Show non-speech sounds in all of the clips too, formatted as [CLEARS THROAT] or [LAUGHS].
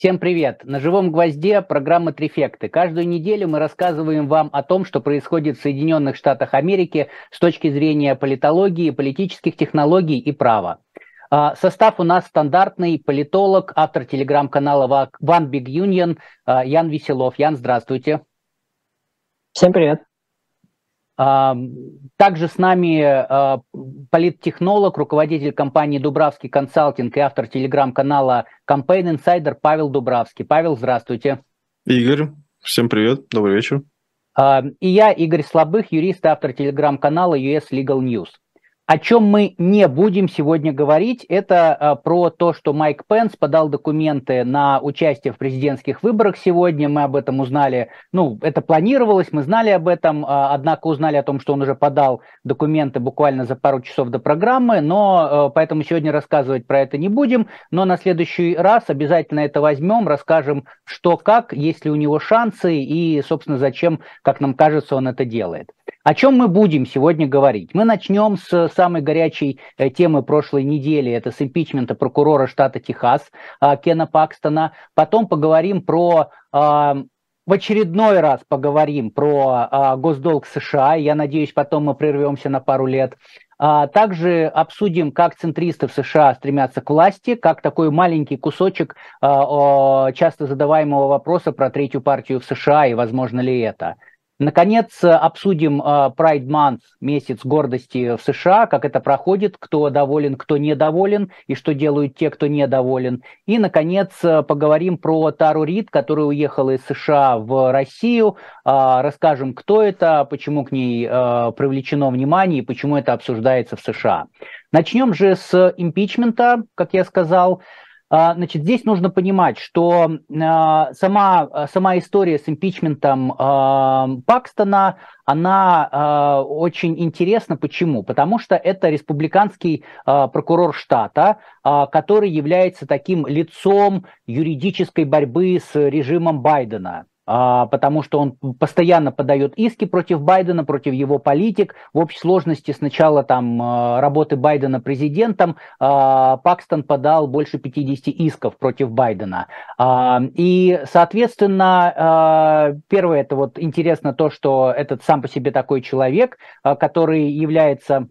Всем привет! На живом гвозде программа Трифекты. Каждую неделю мы рассказываем вам о том, что происходит в Соединенных Штатах Америки с точки зрения политологии, политических технологий и права. А, состав у нас стандартный. Политолог, автор телеграм-канала One Big Union Ян Веселов. Ян, здравствуйте. Всем привет. Также с нами а, политтехнолог, руководитель компании Дубравский консалтинг и автор телеграм-канала Campaign Insider Павел Дубравский. Павел, здравствуйте. Игорь, всем привет, добрый вечер. И я, Игорь Слабых, юрист, автор телеграм-канала US Legal News. О чем мы не будем сегодня говорить, это а, про то, что Майк Пенс подал документы на участие в президентских выборах сегодня. Мы об этом узнали, ну, это планировалось, мы знали об этом, а, однако узнали о том, что он уже подал документы буквально за пару часов до программы, но а, поэтому сегодня рассказывать про это не будем, но на следующий раз обязательно это возьмем, расскажем, что как, есть ли у него шансы и, собственно, зачем, как нам кажется, он это делает. О чем мы будем сегодня говорить? Мы начнем с самой горячей э, темы прошлой недели, это с импичмента прокурора штата Техас а, Кена Пакстона. Потом поговорим про а, в очередной раз поговорим про а, госдолг США. Я надеюсь, потом мы прервемся на пару лет. Также обсудим, как центристы в США стремятся к власти, как такой маленький кусочек часто задаваемого вопроса про третью партию в США и возможно ли это. Наконец, обсудим а, Pride Month, месяц гордости в США, как это проходит, кто доволен, кто недоволен, и что делают те, кто недоволен. И, наконец, поговорим про Тару Рид, которая уехала из США в Россию. Расскажем, кто это, почему к ней привлечено внимание и почему это обсуждается в США. Начнем же с импичмента, как я сказал. А, значит, здесь нужно понимать, что а, сама, сама история с импичментом а, Пакстона, она очень интересна. Почему? Потому что это республиканский прокурор штата, который является таким лицом юридической борьбы с режимом Байдена. А, потому что он постоянно подает иски против Байдена, против его политик. В общей сложности сначала там а, работы Байдена президентом а, Пакстон подал больше 50 исков против Байдена. И, соответственно, первое, это вот интересно то, что этот сам по себе такой человек, который является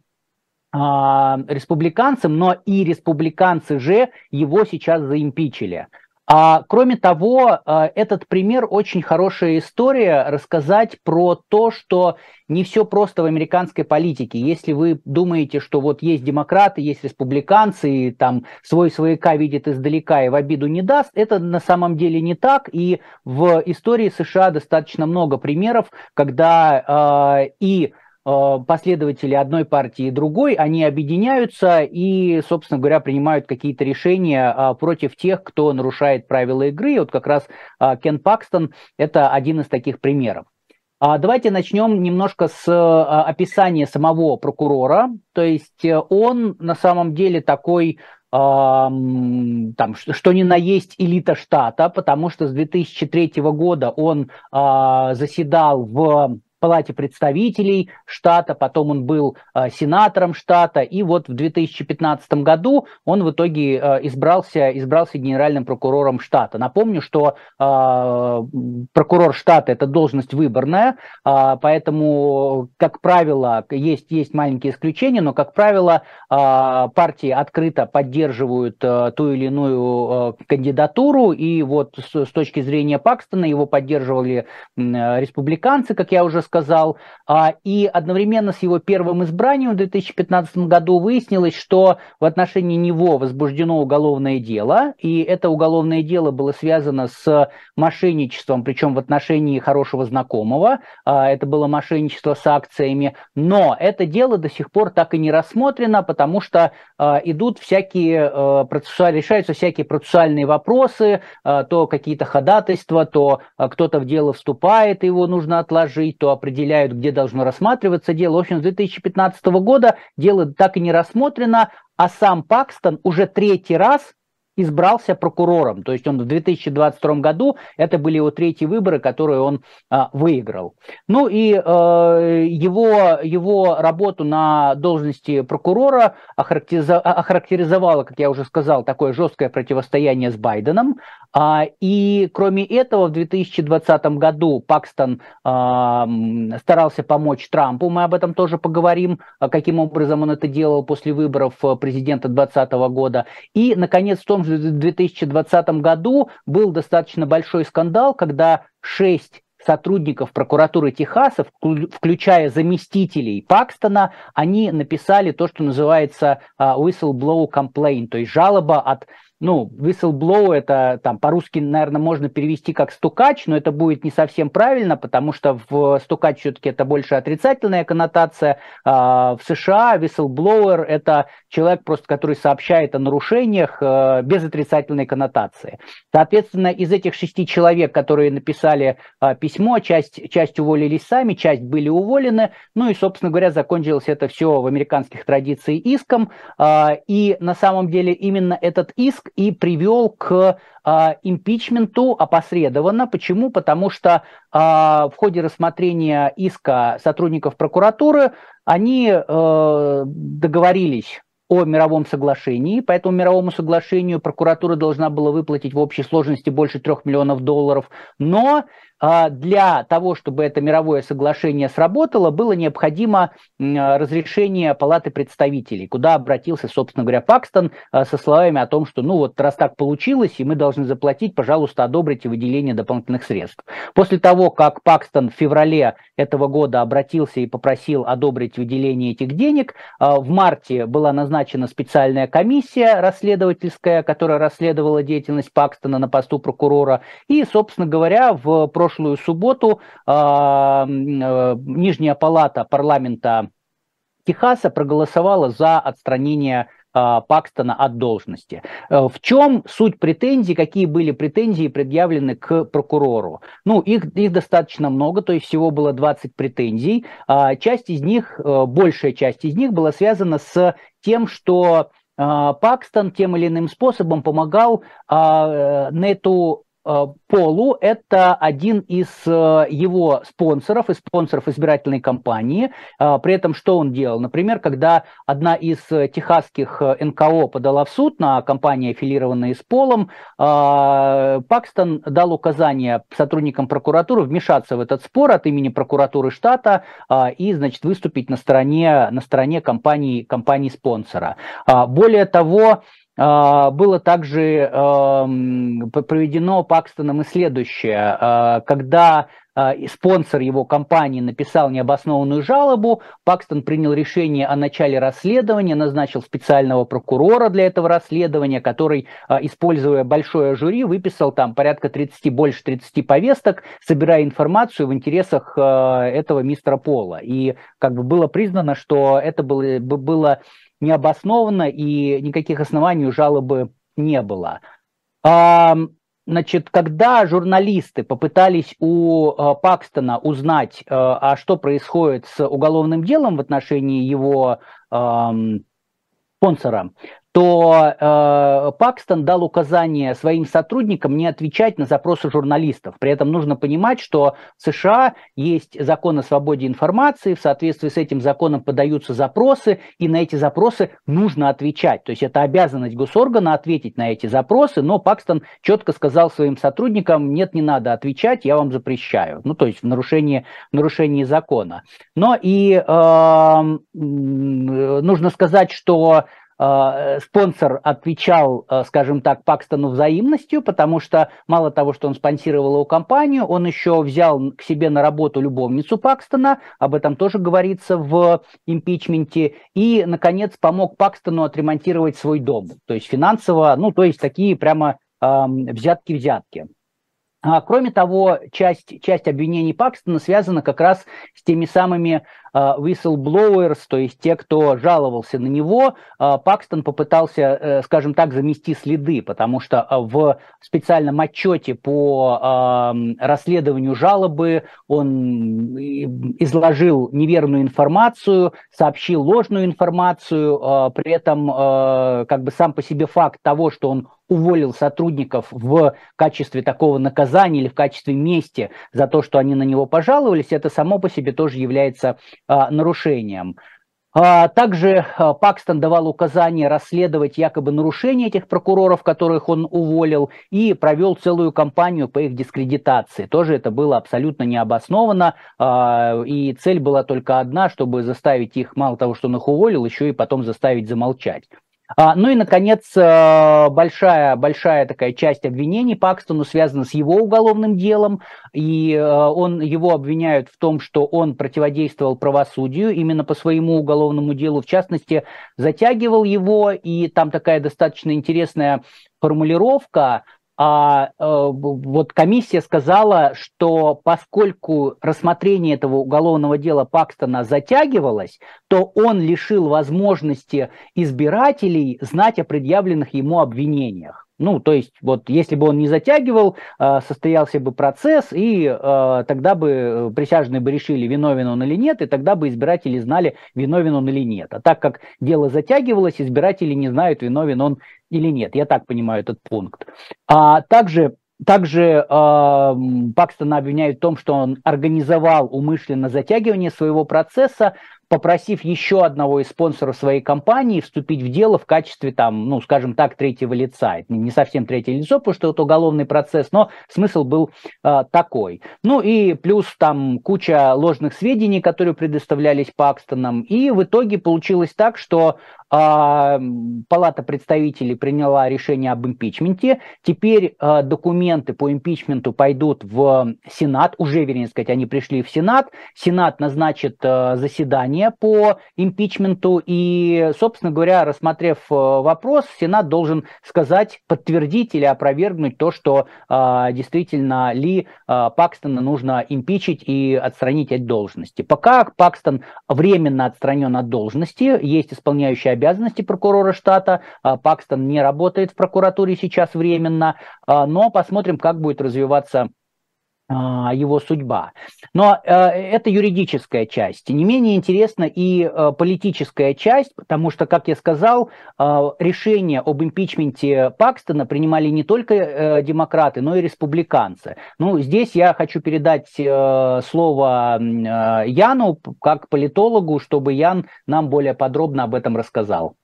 республиканцем, но и республиканцы же его сейчас заимпичили. А кроме того, э, этот пример очень хорошая история рассказать про то, что не все просто в американской политике. Если вы думаете, что вот есть демократы, есть республиканцы, и там свой свояка видит издалека и в обиду не даст, это на самом деле не так. И в истории США достаточно много примеров, когда э, и последователи одной партии и другой, они объединяются и, собственно говоря, принимают какие-то решения э, против тех, кто нарушает правила игры. И вот как раз э, Кен Пакстон – это один из таких примеров. А давайте начнем немножко с описания самого прокурора. То есть он на самом деле такой там, что ни на есть элита штата, потому что с 2003 года он заседал в Палате представителей штата, потом он был э, сенатором штата, и вот в 2015 году он в итоге э, избрался, избрался генеральным прокурором штата. Напомню, что э, прокурор штата – это должность выборная, э, поэтому, как правило, есть, есть маленькие исключения, но, как правило, э, партии открыто поддерживают э, ту или иную э, кандидатуру, и вот с, с точки зрения Пакстона его поддерживали э, республиканцы, как я уже сказал, а, и одновременно с его первым избранием в 2015 году выяснилось, что в отношении него возбуждено уголовное дело, и это уголовное дело было связано с мошенничеством, причем в отношении хорошего знакомого, а, это было мошенничество с акциями, но это дело до сих пор так и не рассмотрено, потому что а, идут всякие, решаются всякие процессуальные вопросы, то какие-то ходатайства, то кто-то в дело вступает, его нужно отложить, то определяют, где должно рассматриваться дело. В общем, с 2015 года дело так и не рассмотрено, а сам Пакстон уже третий раз избрался прокурором. То есть он в 2022 году, это были его третьи выборы, которые он а, выиграл. Ну и э, его, его работу на должности прокурора охарактеризовало, как я уже сказал, такое жесткое противостояние с Байденом. А, и кроме этого, в 2020 году Пакстон а, старался помочь Трампу, мы об этом тоже поговорим, а, каким образом он это делал после выборов президента 2020 года. И, наконец, в том же 2020 году был достаточно большой скандал, когда шесть сотрудников прокуратуры Техаса, включая заместителей Пакстона, они написали то, что называется whistleblower complaint, то есть жалоба от ну, whistleblower это там по-русски, наверное, можно перевести как стукач, но это будет не совсем правильно, потому что в стукач все-таки это больше отрицательная коннотация. А в США whistleblower это человек просто, который сообщает о нарушениях э, без отрицательной коннотации. Соответственно, из этих шести человек, которые написали э, письмо, часть, часть уволились сами, часть были уволены, ну и, собственно говоря, закончилось это все в американских традициях иском, э, и на самом деле именно этот иск и привел к э, импичменту опосредованно. Почему? Потому что э, в ходе рассмотрения иска сотрудников прокуратуры они э, договорились о мировом соглашении. По этому мировому соглашению прокуратура должна была выплатить в общей сложности больше трех миллионов долларов. Но а, для того, чтобы это мировое соглашение сработало, было необходимо разрешение Палаты представителей, куда обратился, собственно говоря, Пакстон а, со словами о том, что ну вот раз так получилось, и мы должны заплатить, пожалуйста, одобрите выделение дополнительных средств. После того, как Пакстон в феврале этого года обратился и попросил одобрить выделение этих денег, а, в марте была назначена специальная комиссия расследовательская, которая расследовала деятельность Пакстона на посту прокурора, и, собственно говоря, в прошлом прошлую субботу а, э, Нижняя палата парламента Техаса проголосовала за отстранение а, Пакстона от должности. Э, в чем суть претензий, какие были претензии предъявлены к прокурору? Ну, их, их достаточно много, то есть всего было 20 претензий. А, часть из них, э, большая часть из них была связана с тем, что Пакстон тем или иным способом помогал Нету Полу – это один из э, его спонсоров, из спонсоров избирательной кампании. Э, при этом что он делал? Например, когда одна из техасских НКО подала в суд на компании, аффилированные с Полом, Пакстон дал указание сотрудникам прокуратуры вмешаться в этот спор от имени прокуратуры штата и, значит, выступить на стороне, на стороне компании, компании спонсора. Более того, было также проведено Пакстоном и следующее. А, когда а, спонсор его компании написал необоснованную жалобу, Пакстон принял решение о начале расследования, назначил специального прокурора для этого расследования, который, используя большое жюри, выписал там порядка 30, больше 30 повесток, собирая информацию в интересах этого мистера Пола. И как бы было признано, что это было, было необоснованно и никаких оснований у жалобы не было. Значит, когда журналисты попытались у а, Пакстона узнать, а, а что происходит с уголовным делом в отношении его спонсора, то э, Пакстон дал указание своим сотрудникам не отвечать на запросы журналистов. При этом нужно понимать, что в США есть закон о свободе информации, в соответствии с этим законом подаются запросы, и на эти запросы нужно отвечать. То есть это обязанность госоргана ответить на эти запросы, но Пакстон четко сказал своим сотрудникам, нет, не надо отвечать, я вам запрещаю. Ну, то есть в нарушении, в нарушении закона. Но и э, нужно сказать, что спонсор отвечал, э, скажем так, Пакстону взаимностью, потому что мало того, что он спонсировал его компанию, он еще взял к себе на работу любовницу Пакстона, об этом тоже говорится в импичменте, и, наконец, помог Пакстону отремонтировать свой дом, то есть финансово, ну, то есть такие прямо взятки-взятки. А, кроме того, часть, часть обвинений Пакстона связана как раз с теми самыми whistleblowers, то есть те, кто жаловался на него, Пакстон попытался, скажем так, замести следы, потому что в специальном отчете по расследованию жалобы он изложил неверную информацию, сообщил ложную информацию, при этом как бы сам по себе факт того, что он уволил сотрудников в качестве такого наказания или в качестве мести за то, что они на него пожаловались, это само по себе тоже является а, нарушением. А, также а, Пакстон давал указание расследовать якобы нарушения этих прокуроров, которых он уволил, и провел целую кампанию по их дискредитации. Тоже это было абсолютно необоснованно, и цель была только одна, чтобы заставить их, мало того, что он их уволил, еще и потом заставить замолчать. А, ну и, наконец, э, большая, большая такая часть обвинений Пакстону связана с его уголовным делом, и э, он, его обвиняют в том, что он противодействовал правосудию именно по своему уголовному делу, в частности, затягивал его, и там такая достаточно интересная формулировка, а, э, вот комиссия сказала, что поскольку рассмотрение этого уголовного дела Пакстона затягивалось, то он лишил возможности избирателей знать о предъявленных ему обвинениях. Ну, то есть, вот если бы он не затягивал, э, состоялся бы процесс, и э, тогда бы присяжные бы решили, виновен он или нет, и тогда бы избиратели знали, виновен он или нет. А так как дело затягивалось, избиратели не знают, виновен он или нет. Я так понимаю этот пункт. А также также э, Пакстона обвиняют в том, что он организовал умышленно затягивание своего процесса, попросив еще одного из спонсоров своей компании вступить в дело в качестве, там, ну, скажем так, третьего лица. Это не совсем третье лицо, потому что это уголовный процесс, но смысл был э, такой. Ну и плюс там куча ложных сведений, которые предоставлялись Пакстоном. И в итоге получилось так, что Палата представителей приняла решение об импичменте. Теперь а, документы по импичменту пойдут в Сенат. Уже, вернее сказать, они пришли в Сенат. Сенат назначит а, заседание по импичменту. И, собственно говоря, рассмотрев вопрос, Сенат должен сказать, подтвердить или опровергнуть то, что действительно ли Пакстона нужно импичить и отстранить от должности. Пока Пакстон временно отстранен от должности, есть исполняющий обязанности прокурора штата. А, Пакстон не работает в прокуратуре сейчас временно, а, но посмотрим, как будет развиваться его судьба. Но э, это юридическая часть. Не менее интересна и э, политическая часть, потому что, как я сказал, э, решение об импичменте Пакстона принимали не только демократы, но и республиканцы. Ну, здесь я хочу передать слово Яну как политологу, чтобы Ян нам более подробно об этом рассказал.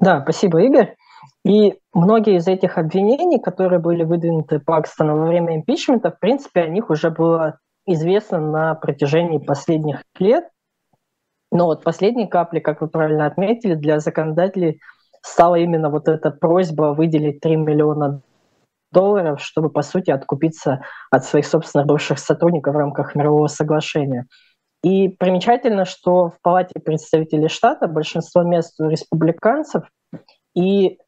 Да, спасибо, Игорь. И многие из этих обвинений, которые были выдвинуты Пакстоном во время импичмента, в принципе, о них уже было известно на протяжении последних лет. Но вот последней каплей, как вы правильно отметили, для законодателей стала именно вот эта просьба выделить 3 миллиона долларов, чтобы, по сути, откупиться от своих собственных бывших сотрудников в рамках мирового соглашения. И примечательно, что в Палате представителей штата большинство мест у республиканцев, и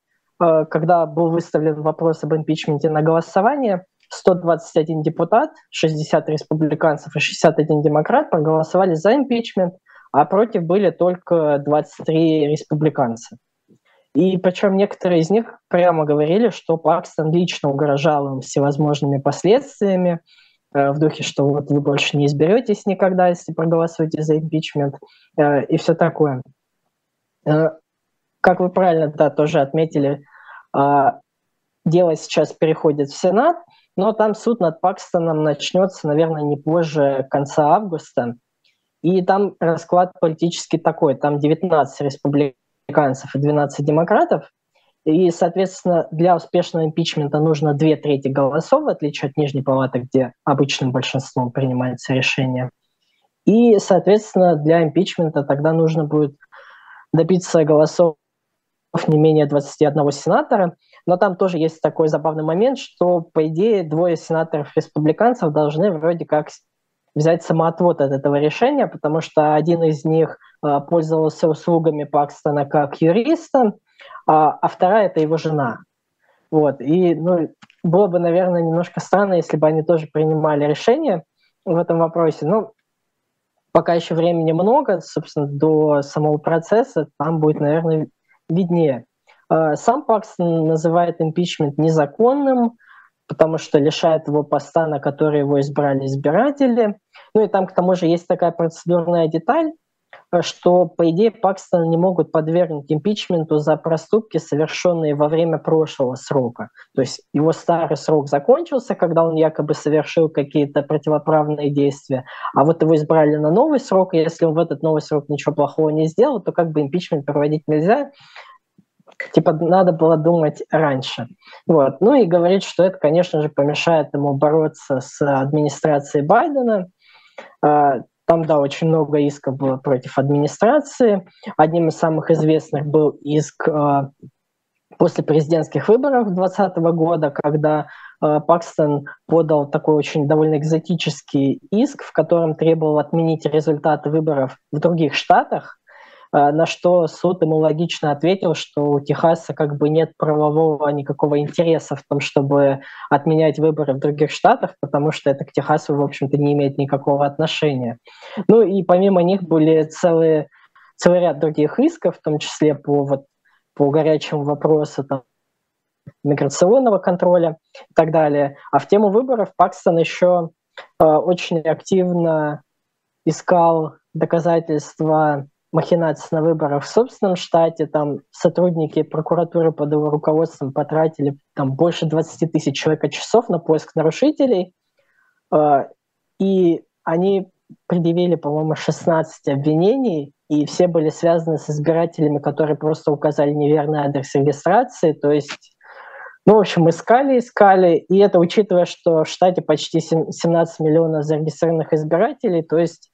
когда был выставлен вопрос об импичменте на голосование, 121 депутат, 60 республиканцев и 61 демократ проголосовали за импичмент, а против были только 23 республиканца. И причем некоторые из них прямо говорили, что Пакстон лично угрожал им всевозможными последствиями, э, в духе, что вот вы больше не изберетесь никогда, если проголосуете за импичмент, э, и все такое. Как вы правильно да, тоже отметили, а, дело сейчас переходит в Сенат, но там суд над Пакстоном начнется, наверное, не позже конца августа. И там расклад политический такой. Там 19 республиканцев и 12 демократов. И, соответственно, для успешного импичмента нужно две трети голосов, в отличие от Нижней Палаты, где обычным большинством принимается решение. И, соответственно, для импичмента тогда нужно будет добиться голосов не менее 21 сенатора. Но там тоже есть такой забавный момент, что, по идее, двое сенаторов-республиканцев должны вроде как взять самоотвод от этого решения, потому что один из них э, пользовался услугами Пакстона как юриста, а, а вторая – это его жена. Вот. И ну, было бы, наверное, немножко странно, если бы они тоже принимали решение в этом вопросе. Ну, пока еще времени много, собственно, до самого процесса, там будет, наверное, виднее. А, сам Пакстон называет импичмент незаконным, потому что лишает его поста, на который его избрали избиратели. Ну и там, к тому же, есть такая процедурная деталь, что, по идее, Пакстона не могут подвергнуть импичменту за проступки, совершенные во время прошлого срока. То есть его старый срок закончился, когда он якобы совершил какие-то противоправные действия, а вот его избрали на новый срок, и если он в этот новый срок ничего плохого не сделал, то как бы импичмент проводить нельзя, типа надо было думать раньше. Вот. Ну и говорит, что это, конечно же, помешает ему бороться с администрацией Байдена. Там, да, очень много исков было против администрации. Одним из самых известных был иск э, после президентских выборов 2020 года, когда э, Пакстон подал такой очень довольно экзотический иск, в котором требовал отменить результаты выборов в других штатах, на что суд ему логично ответил, что у Техаса как бы нет правового никакого интереса в том, чтобы отменять выборы в других штатах, потому что это к Техасу, в общем-то, не имеет никакого отношения. Ну и помимо них были целые, целый ряд других исков, в том числе по, вот, по горячему вопросу там, миграционного контроля и так далее. А в тему выборов Пакстон еще э, очень активно искал доказательства махинаций на выборах в собственном штате. Там сотрудники прокуратуры под его руководством потратили там, больше 20 тысяч человека часов на поиск нарушителей. А, и они предъявили, по-моему, 16 обвинений, и все были связаны с избирателями, которые просто указали неверный адрес регистрации. То есть, ну, в общем, искали, искали, и это учитывая, что в штате почти 17 миллионов зарегистрированных избирателей, то есть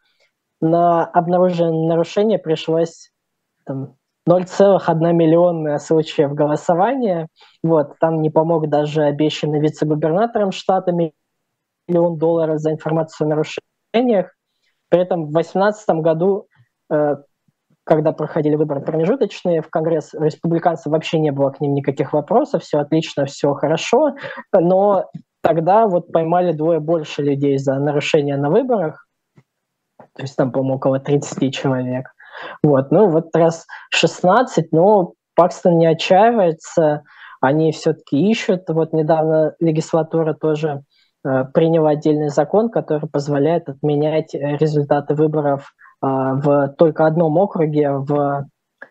на обнаруженное нарушение пришлось там, 0,1 миллионная случаев голосования. Вот, там не помог даже обещанный вице-губернатором штата миллион долларов за информацию о нарушениях. При этом в 2018 году, э, когда проходили выборы промежуточные, в Конгресс республиканцев вообще не было к ним никаких вопросов, все отлично, все хорошо, но тогда вот поймали двое больше людей за нарушения на выборах, то есть там, по-моему, около 30 человек. Вот, ну вот раз 16, но Пакстон не отчаивается, они все-таки ищут. Вот недавно легислатура тоже э, приняла отдельный закон, который позволяет отменять результаты выборов э, в только одном округе, в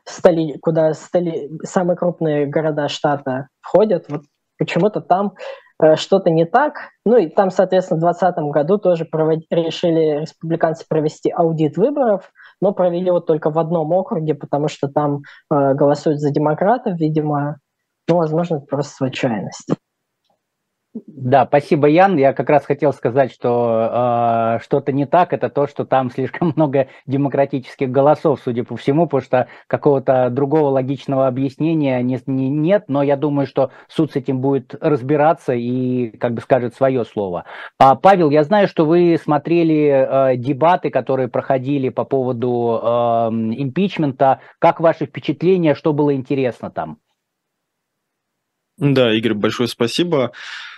столи, куда столи, самые крупные города штата входят. Вот почему-то там Э, что-то не так. Ну и там, соответственно, в 2020 году тоже провод... решили республиканцы провести аудит выборов, но провели его только в одном округе, потому что там э, голосуют за демократов, видимо. Ну, возможно, это просто случайность. Да, спасибо, Ян. Я как раз хотел сказать, что э, что-то не так. Это то, что там слишком [LAUGHS] много демократических голосов, судя по всему, потому что какого-то другого логичного объяснения не, не, нет. Но я думаю, что суд с этим будет разбираться и как бы скажет свое слово. А, Павел, я знаю, что вы смотрели э, дебаты, которые проходили по поводу э, импичмента. Как ваши впечатления? Что было интересно там? Да, Игорь, большое спасибо.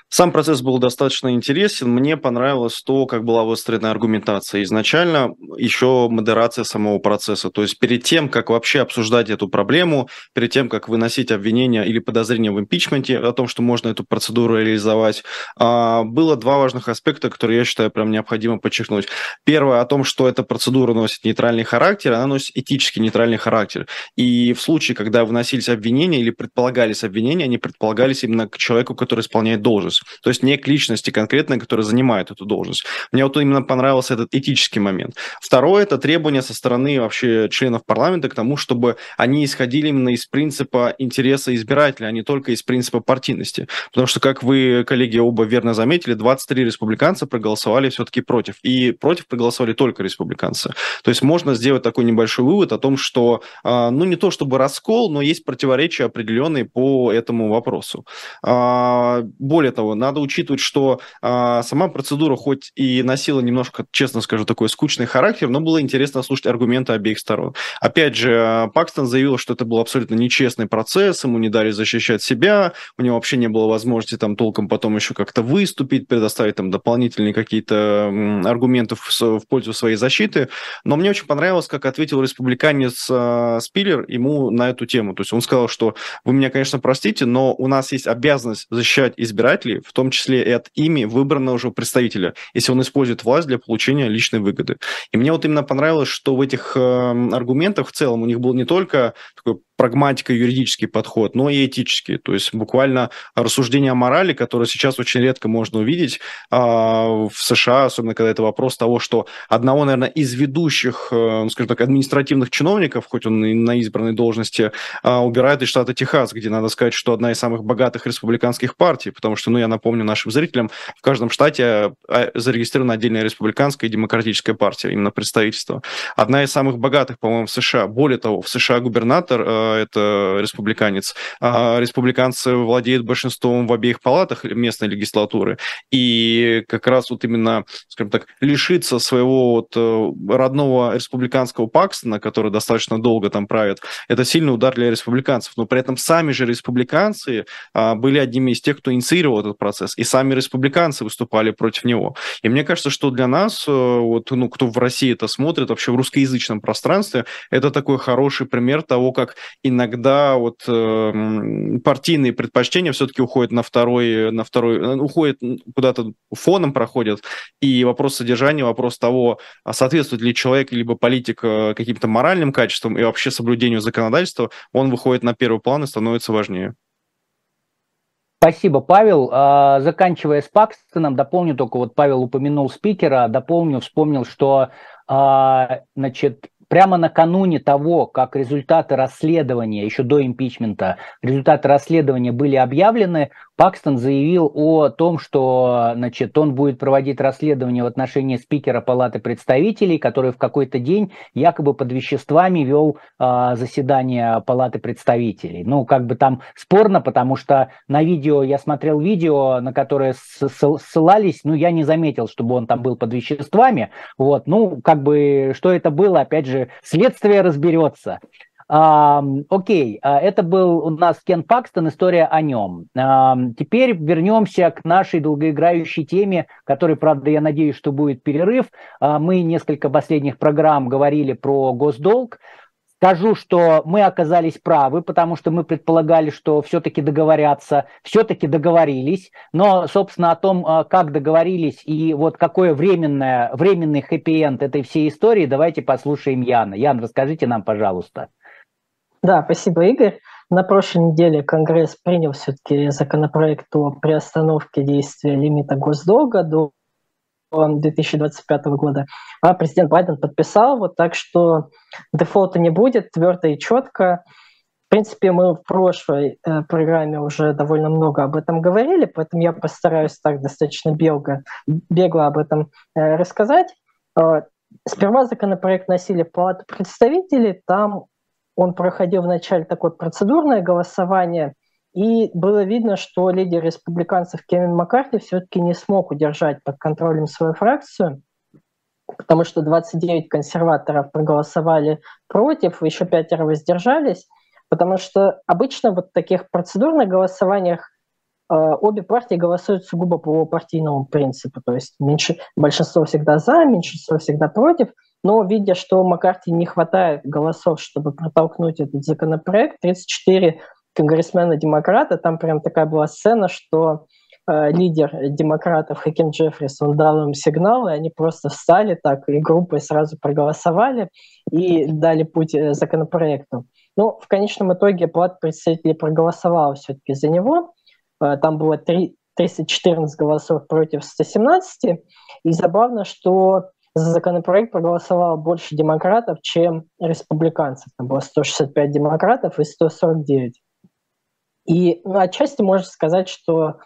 Сам процесс был достаточно интересен. Мне понравилось то, как была выстроена аргументация. Изначально еще модерация самого процесса. То есть перед тем, как вообще обсуждать эту проблему, перед тем, как выносить обвинения или подозрения в импичменте о том, что можно эту процедуру реализовать, а, было два важных аспекта, которые я считаю прям необходимо подчеркнуть. Первое о том, что эта процедура носит нейтральный характер, она носит этически нейтральный характер. И в случае, когда выносились обвинения или предполагались обвинения, они предполагались именно к человеку, который исполняет должность должность. То есть не к личности конкретной, которая занимает эту должность. Мне вот именно понравился этот этический момент. Второе – это требование со стороны вообще членов парламента к тому, чтобы они исходили именно из принципа интереса избирателя, а не только из принципа партийности. Потому что, как вы, коллеги, оба верно заметили, 23 республиканца проголосовали все-таки против. И против проголосовали только республиканцы. То есть можно сделать такой небольшой вывод о том, что, а, ну, не то чтобы раскол, но есть противоречия определенные по этому вопросу. А, более того, этого надо учитывать, что а, сама процедура хоть и носила немножко, честно скажу, такой скучный характер, но было интересно слушать аргументы обеих сторон. Опять же, Пакстон заявил, что это был абсолютно нечестный процесс, ему не дали защищать себя, у него вообще не было возможности там толком потом еще как-то выступить, предоставить там дополнительные какие-то аргументы в, в пользу своей защиты. Но мне очень понравилось, как ответил республиканец э, Спиллер ему на эту тему. То есть он сказал, что вы меня, конечно, простите, но у нас есть обязанность защищать избирателей, в том числе и от ими выбранного уже представителя, если он использует власть для получения личной выгоды. И мне вот именно понравилось, что в этих э, аргументах в целом у них был не только такой прагматико-юридический подход, но и этический. То есть буквально рассуждение о морали, которое сейчас очень редко можно увидеть а, в США, особенно когда это вопрос того, что одного, наверное, из ведущих, э, ну, скажем так, административных чиновников, хоть он и на избранной должности, а, убирают из штата Техас, где, надо сказать, что одна из самых богатых республиканских партий, потому что, ну, я напомню нашим зрителям, в каждом штате а, зарегистрирована отдельная республиканская и демократическая партия, именно представительство. Одна из самых богатых, по-моему, в США. Более того, в США губернатор э, это республиканец. А республиканцы владеют большинством в обеих палатах местной легислатуры. И как раз вот именно, скажем так, лишиться своего вот э, родного республиканского Пакстона, который достаточно долго там правит, это сильный удар для республиканцев. Но при этом сами же республиканцы а, были одними из тех, кто инициировал этот процесс. И сами республиканцы выступали против него. И мне кажется, что для нас, э, вот, ну, кто в России это смотрит, вообще в русскоязычном пространстве, это такой хороший пример того, как иногда вот э, партийные предпочтения все-таки уходят на второй, на второй, э, уходят куда-то фоном проходят, и вопрос содержания, вопрос того, а соответствует ли человек либо политик э, каким-то моральным качествам и вообще соблюдению законодательства, он выходит на первый план и становится важнее. Спасибо, Павел. А, заканчивая с Пакстоном, дополню только, вот Павел упомянул спикера, дополню, вспомнил, что а, значит, прямо накануне того, как результаты расследования, еще до импичмента, результаты расследования были объявлены, Пакстон заявил о том, что значит, он будет проводить расследование в отношении спикера Палаты представителей, который в какой-то день якобы под веществами вел э, заседание Палаты представителей. Ну, как бы там спорно, потому что на видео, я смотрел видео, на которое ссылались, ну, я не заметил, чтобы он там был под веществами. Вот, ну, как бы, что это было, опять же, следствие разберется. А, окей, это был у нас Кен Пакстон, история о нем. А, теперь вернемся к нашей долгоиграющей теме, которой, правда, я надеюсь, что будет перерыв. А, мы несколько последних программ говорили про госдолг. Скажу, что мы оказались правы, потому что мы предполагали, что все-таки договорятся, все-таки договорились, но, собственно, о том, как договорились и вот какое временное, временный хэппи-энд этой всей истории, давайте послушаем Яна. Ян, расскажите нам, пожалуйста. Да, спасибо, Игорь. На прошлой неделе Конгресс принял все-таки законопроект о приостановке действия лимита госдолга до 2025 года, а президент Байден подписал, вот так что дефолта не будет, твердо и четко. В принципе, мы в прошлой э, программе уже довольно много об этом говорили, поэтому я постараюсь так достаточно бегло, бегло об этом э, рассказать. Э, сперва законопроект носили в Палату представителей, там он проходил вначале такое процедурное голосование, и было видно, что лидер республиканцев Кевин Маккарти все-таки не смог удержать под контролем свою фракцию, потому что 29 консерваторов проголосовали против, еще пятеро воздержались, потому что обычно вот в таких процедурных голосованиях э, обе партии голосуют сугубо по партийному принципу, то есть меньше, большинство всегда за, меньшинство всегда против – но видя, что Маккарти не хватает голосов, чтобы протолкнуть этот законопроект, 34 конгрессмена-демократа, там прям такая была сцена, что э, лидер демократов Хаким Джеффрис, он дал им сигнал, и они просто встали так, и группой сразу проголосовали и дали путь э, законопроекту. Но в конечном итоге плат представителей проголосовала все-таки за него. Э, там было 3, 314 голосов против 117. И забавно, что за законопроект проголосовало больше демократов, чем республиканцев. Там было 165 демократов и 149. И ну, отчасти можно сказать, что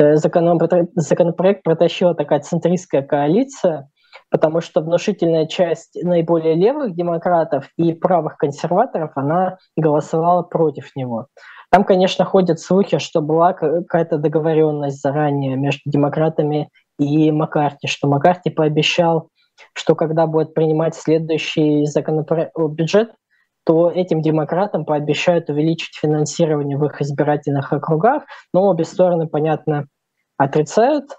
э, законопроект протащила такая центристская коалиция, потому что внушительная часть наиболее левых демократов и правых консерваторов, она голосовала против него. Там, конечно, ходят слухи, что была какая-то договоренность заранее между демократами и Маккарти, что Маккарти пообещал, что когда будет принимать следующий законопроект, бюджет, то этим демократам пообещают увеличить финансирование в их избирательных округах, но обе стороны, понятно, отрицают.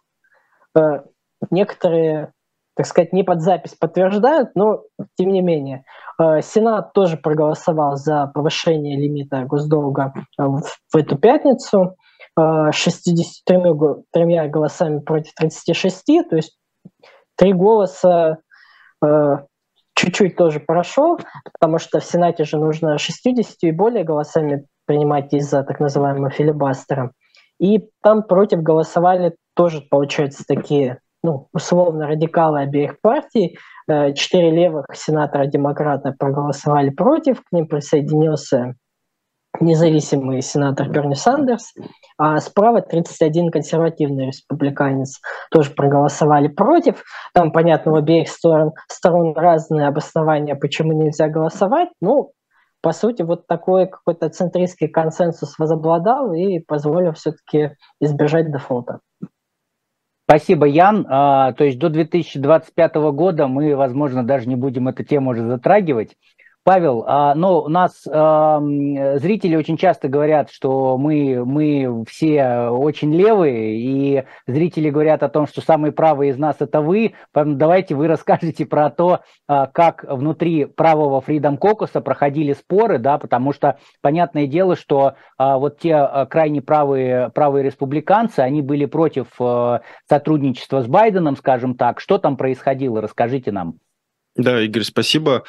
Э, некоторые, так сказать, не под запись подтверждают, но тем не менее. Э, Сенат тоже проголосовал за повышение лимита госдолга э, в эту пятницу 63 голосами против 36, то есть три голоса чуть-чуть тоже прошел, потому что в Сенате же нужно 60 и более голосами принимать из-за так называемого филибастера. И там против голосовали тоже, получается, такие, ну, условно, радикалы обеих партий. Э, четыре левых сенатора-демократа проголосовали против, к ним присоединился независимый сенатор Берни Сандерс, а справа 31 консервативный республиканец тоже проголосовали против. Там, понятно, у обеих сторон, сторон разные обоснования, почему нельзя голосовать. Ну, по сути, вот такой какой-то центристский консенсус возобладал и позволил все-таки избежать дефолта. Спасибо, Ян. А, то есть до 2025 года мы, возможно, даже не будем эту тему уже затрагивать. Павел, а, ну, у нас а, зрители очень часто говорят, что мы, мы все очень левые, и зрители говорят о том, что самые правые из нас это вы. Поэтому давайте вы [LAUGHS] расскажете про то, а, как внутри правого Freedom Caucus проходили споры, да, потому что понятное дело, что вот те крайне правые, правые республиканцы, они были против сотрудничества с Байденом, скажем так. Что там происходило? Расскажите нам. Да, Игорь, спасибо.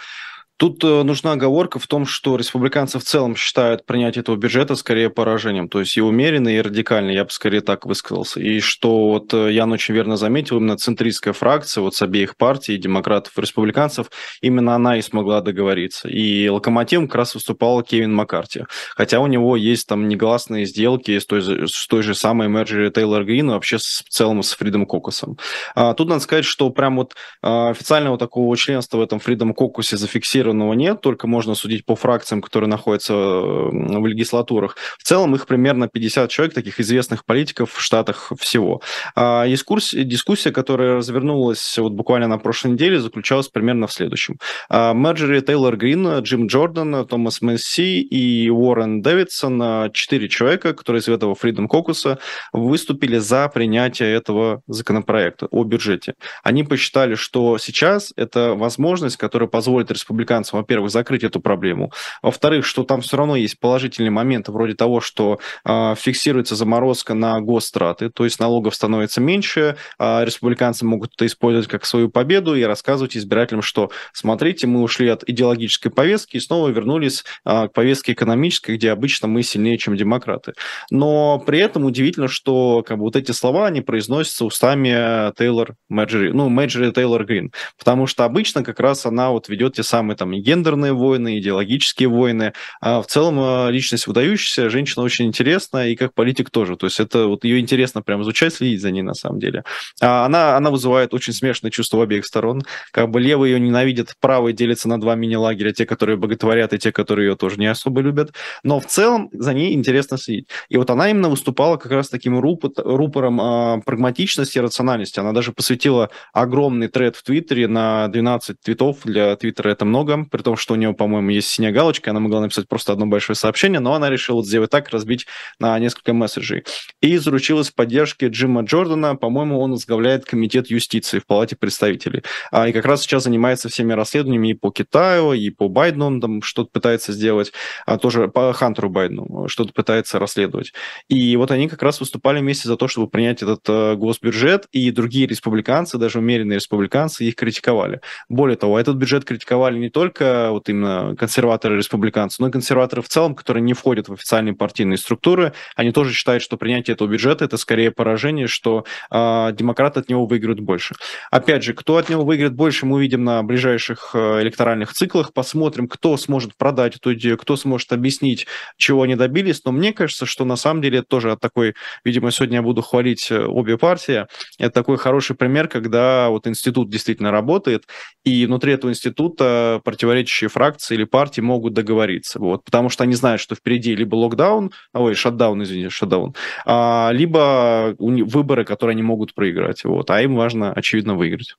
Тут э, нужна оговорка в том, что республиканцы в целом считают принятие этого бюджета скорее поражением, то есть и умеренный, и радикальный, я бы скорее так высказался. И что вот э, Ян очень верно заметил, именно центристская фракция вот с обеих партий, демократов и республиканцев, именно она и смогла договориться. И локомотивом как раз выступал Кевин Маккарти. Хотя у него есть там негласные сделки с той, с той же самой Мерджери Тейлор Грин, вообще с, в целом с Фридом Кокусом. А, тут надо сказать, что прям вот а, официального такого членства в этом Фридом Кокусе зафиксировано квалифицированного нет, только можно судить по фракциям, которые находятся в легислатурах. В целом их примерно 50 человек, таких известных политиков в Штатах всего. А дискуссия, которая развернулась вот буквально на прошлой неделе, заключалась примерно в следующем. А, Мерджери Тейлор Грин, Джим Джордан, Томас Месси и Уоррен Дэвидсон, четыре человека, которые из этого Freedom Caucus, выступили за принятие этого законопроекта о бюджете. Они посчитали, что сейчас это возможность, которая позволит республиканцам американцам, во-первых, закрыть эту проблему, во-вторых, что там все равно есть положительные моменты вроде того, что э, фиксируется заморозка на гостраты, то есть налогов становится меньше, э, республиканцы могут это использовать как свою победу и рассказывать избирателям, что смотрите, мы ушли от идеологической повестки и снова вернулись э, к повестке экономической, где обычно мы сильнее, чем демократы. Но при этом удивительно, что как бы, вот эти слова, они произносятся устами Тейлор Мэджери, ну, Мэджери Тейлор Грин, потому что обычно как раз она вот ведет те самые там там и гендерные войны, идеологические войны. А в целом а, личность выдающаяся, женщина очень интересная, и как политик тоже. То есть это вот ее интересно прям изучать, следить за ней на самом деле. А она, она вызывает очень смешанные чувства в обеих сторон. Как бы левые ее ненавидят, правые делятся на два мини-лагеря, те, которые боготворят, и те, которые ее тоже не особо любят. Но в целом за ней интересно следить. И вот она именно выступала как раз таким рупором а, прагматичности и рациональности. Она даже посвятила огромный тред в Твиттере на 12 твитов. Для Твиттера это много другом, при том, что у него, по-моему, есть синяя галочка, она могла написать просто одно большое сообщение, но она решила сделать так, разбить на несколько месседжей. И заручилась поддержки Джима Джордана, по-моему, он возглавляет комитет юстиции в Палате представителей. А, и как раз сейчас занимается всеми расследованиями и по Китаю, и по Байдену он там что-то пытается сделать, а тоже по Хантеру Байдену что-то пытается расследовать. И вот они как раз выступали вместе за то, чтобы принять этот э, госбюджет, и другие республиканцы, даже умеренные республиканцы, их критиковали. Более того, этот бюджет критиковали не только вот именно консерваторы республиканцы, но и консерваторы в целом, которые не входят в официальные партийные структуры, они тоже считают, что принятие этого бюджета это скорее поражение, что э, демократы от него выиграют больше. Опять же, кто от него выиграет больше, мы увидим на ближайших э, электоральных циклах, посмотрим, кто сможет продать эту идею, кто сможет объяснить, чего они добились, но мне кажется, что на самом деле это тоже такой, видимо, сегодня я буду хвалить э, обе партии, это такой хороший пример, когда вот институт действительно работает, и внутри этого института противоречащие фракции или партии могут договориться, вот, потому что они знают, что впереди либо локдаун, ой, шатдаун, извините, шатдаун, а, либо выборы, которые они могут проиграть, вот, а им важно, очевидно, выиграть.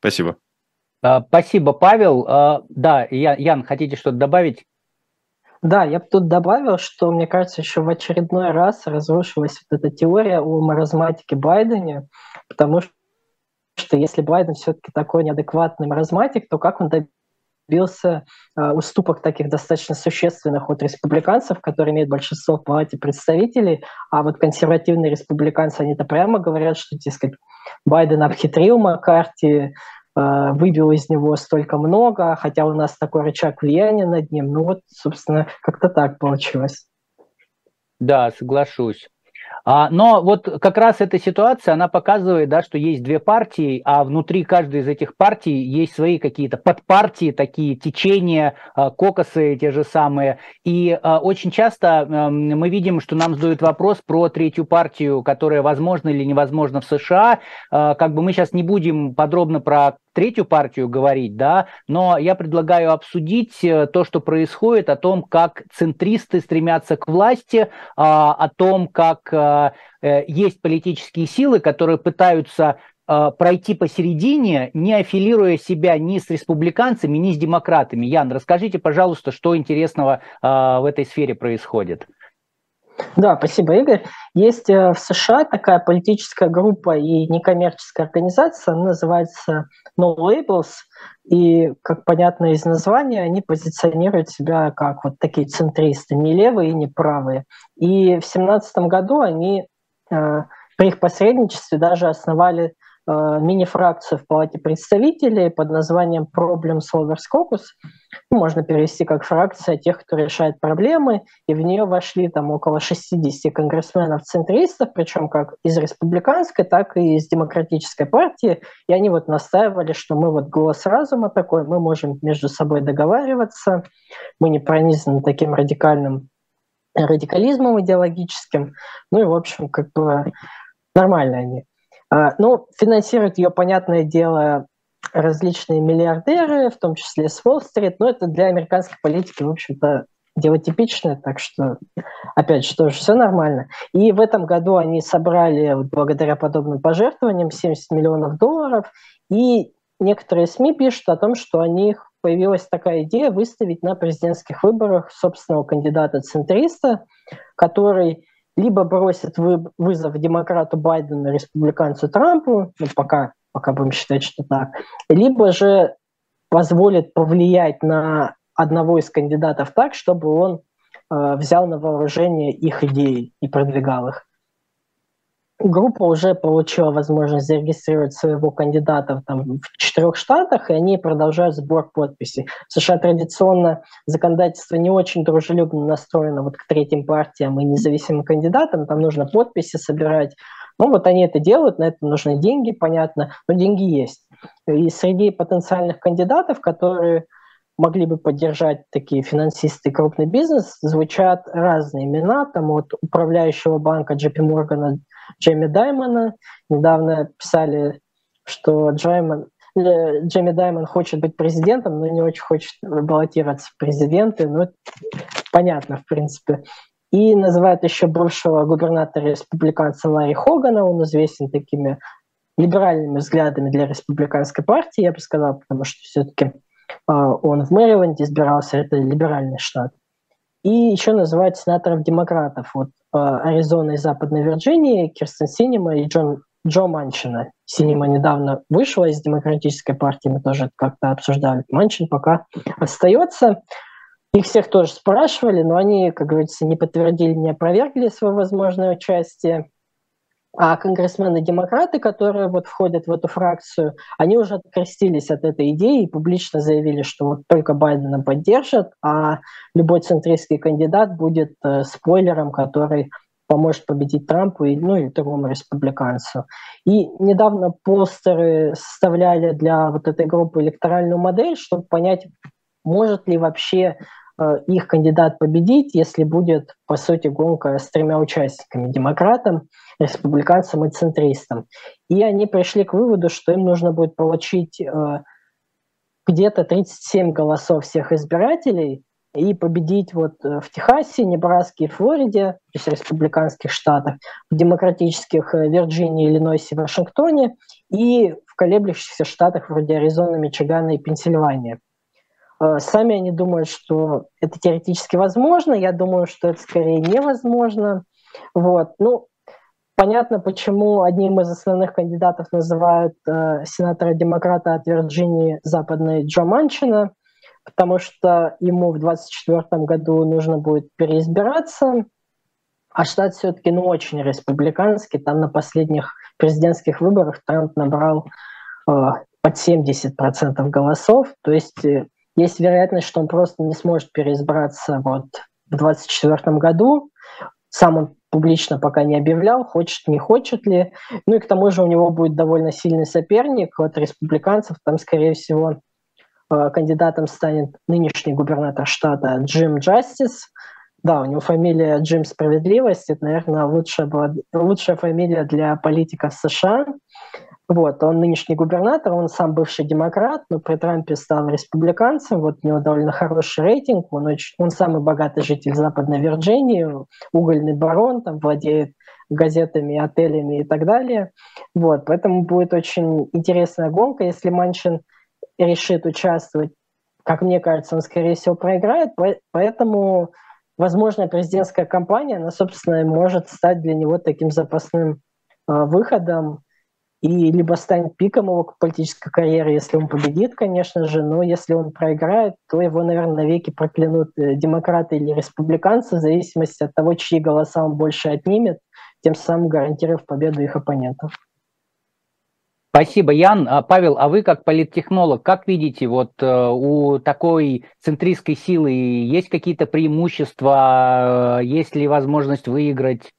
Спасибо. А, спасибо, Павел. А, да, Ян, хотите что-то добавить? Да, я бы тут добавил, что, мне кажется, еще в очередной раз разрушилась вот эта теория о маразматике Байдене, потому что если Байден все-таки такой неадекватный маразматик, то как он добился э, уступок таких достаточно существенных от республиканцев, которые имеют большинство в палате представителей, а вот консервативные республиканцы, они-то прямо говорят, что, дескать, Байден обхитрил Маккарти, Э, выбил из него столько много, хотя у нас такой рычаг влияния над ним. Ну вот, собственно, как-то так получилось. Да, соглашусь. А, но вот как раз эта ситуация, она показывает, да, что есть две партии, а внутри каждой из этих партий есть свои какие-то подпартии, такие течения, а, кокосы те же самые. И а, очень часто мы видим, что нам задают вопрос про третью партию, которая возможна или невозможна в США. Как бы мы сейчас не будем подробно про третью партию говорить, да, но я предлагаю обсудить э, то, что происходит, о том, как центристы стремятся к власти, о том, как э, э, есть политические силы, которые пытаются пройти посередине, не аффилируя себя ни с республиканцами, ни с демократами. Ян, расскажите, пожалуйста, что интересного в этой сфере происходит. Да, спасибо, Игорь. Есть в США такая политическая группа и некоммерческая организация, она называется No Labels, и, как понятно из названия, они позиционируют себя как вот такие центристы, не левые и не правые. И в 2017 году они э, при их посредничестве даже основали Э, мини-фракцию в Палате представителей под названием Problem Solvers Caucus. Ну, можно перевести как фракция тех, кто решает проблемы, и в нее вошли там около 60 конгрессменов-центристов, причем как из республиканской, так и из демократической партии, и они вот настаивали, что мы вот голос разума такой, мы можем между собой договариваться, мы не пронизаны таким радикальным радикализмом идеологическим, ну и, в общем, как бы нормально они. А, ну, финансируют ее, понятное дело, различные миллиардеры, в том числе с Уолл-стрит, но это для американской политики, в общем-то, дело типичное, так что, опять же, тоже все нормально. И в этом году они собрали, вот, благодаря подобным пожертвованиям, 70 миллионов долларов, и некоторые СМИ пишут о том, что у них появилась такая идея выставить на президентских выборах собственного кандидата-центриста, который либо бросит вызов демократу Байдену, республиканцу Трампу, ну, пока, пока будем считать, что так, либо же позволит повлиять на одного из кандидатов так, чтобы он э, взял на вооружение их идеи и продвигал их группа уже получила возможность зарегистрировать своего кандидата там, в четырех штатах, и они продолжают сбор подписей. В США традиционно законодательство не очень дружелюбно настроено вот к третьим партиям и независимым кандидатам, там нужно подписи собирать. Ну вот они это делают, на это нужны деньги, понятно, но деньги есть. И среди потенциальных кандидатов, которые могли бы поддержать такие финансисты крупный бизнес, звучат разные имена, там от управляющего банка JP Morgan Джейми Даймона. Недавно писали, что Джаймон, э, Джейми Даймон хочет быть президентом, но не очень хочет баллотироваться в президенты. Ну, понятно, в принципе. И называют еще бывшего губернатора республиканца Ларри Хогана. Он известен такими либеральными взглядами для республиканской партии, я бы сказал, потому что все-таки он в Мэриленде избирался, это либеральный штат. И еще называют сенаторов-демократов. Вот э, Аризоны и Западной Вирджинии, Кирстен Синема и Джон, Джо Манчина. Синема недавно вышла из демократической партии, мы тоже как-то обсуждали. Манчин пока остается. Их всех тоже спрашивали, но они, как говорится, не подтвердили, не опровергли свое возможное участие. А конгрессмены-демократы, которые вот входят в эту фракцию, они уже открестились от этой идеи и публично заявили, что вот только Байдена поддержат, а любой центристский кандидат будет э, спойлером, который поможет победить Трампу и, ну, и другому республиканцу. И недавно постеры составляли для вот этой группы электоральную модель, чтобы понять, может ли вообще их кандидат победить, если будет, по сути, гонка с тремя участниками, демократом, республиканцем и центристом. И они пришли к выводу, что им нужно будет получить э, где-то 37 голосов всех избирателей и победить вот э, в Техасе, Небраске и Флориде, то есть республиканских штатах, в демократических э, Вирджинии, Иллинойсе, Вашингтоне и в колеблющихся штатах вроде Аризоны, Мичигана и Пенсильвании. Э, сами они думают, что это теоретически возможно. Я думаю, что это скорее невозможно. Вот. Ну, понятно, почему одним из основных кандидатов называют э, сенатора-демократа от Вирджинии Западной Джо Манчина, потому что ему в 2024 году нужно будет переизбираться, а штат все-таки ну, очень республиканский. Там на последних президентских выборах Трамп набрал э, под 70% голосов. То есть э, есть вероятность, что он просто не сможет переизбраться вот в 2024 году. Сам он публично пока не объявлял, хочет, не хочет ли. Ну и к тому же у него будет довольно сильный соперник от республиканцев. Там, скорее всего, э, кандидатом станет нынешний губернатор штата Джим Джастис. Да, у него фамилия Джим Справедливость. Это, наверное, лучшая, была, лучшая фамилия для политиков США. Вот, он нынешний губернатор, он сам бывший демократ, но при Трампе стал республиканцем, вот у него довольно хороший рейтинг, он, очень, он самый богатый житель Западной Вирджинии, угольный барон, там владеет газетами, отелями и так далее. Вот, поэтому будет очень интересная гонка, если Манчин решит участвовать, как мне кажется, он, скорее всего, проиграет, поэтому возможная президентская кампания, она, собственно, может стать для него таким запасным э, выходом, и либо станет пиком его политической карьеры, если он победит, конечно же, но если он проиграет, то его, наверное, навеки проклянут э, демократы или республиканцы, в зависимости от того, чьи голоса он больше отнимет, тем самым гарантировав победу их оппонентов. Спасибо, Ян. А, Павел, а вы как политтехнолог, как видите, вот э, у такой центристской силы есть какие-то преимущества, э, есть ли возможность выиграть?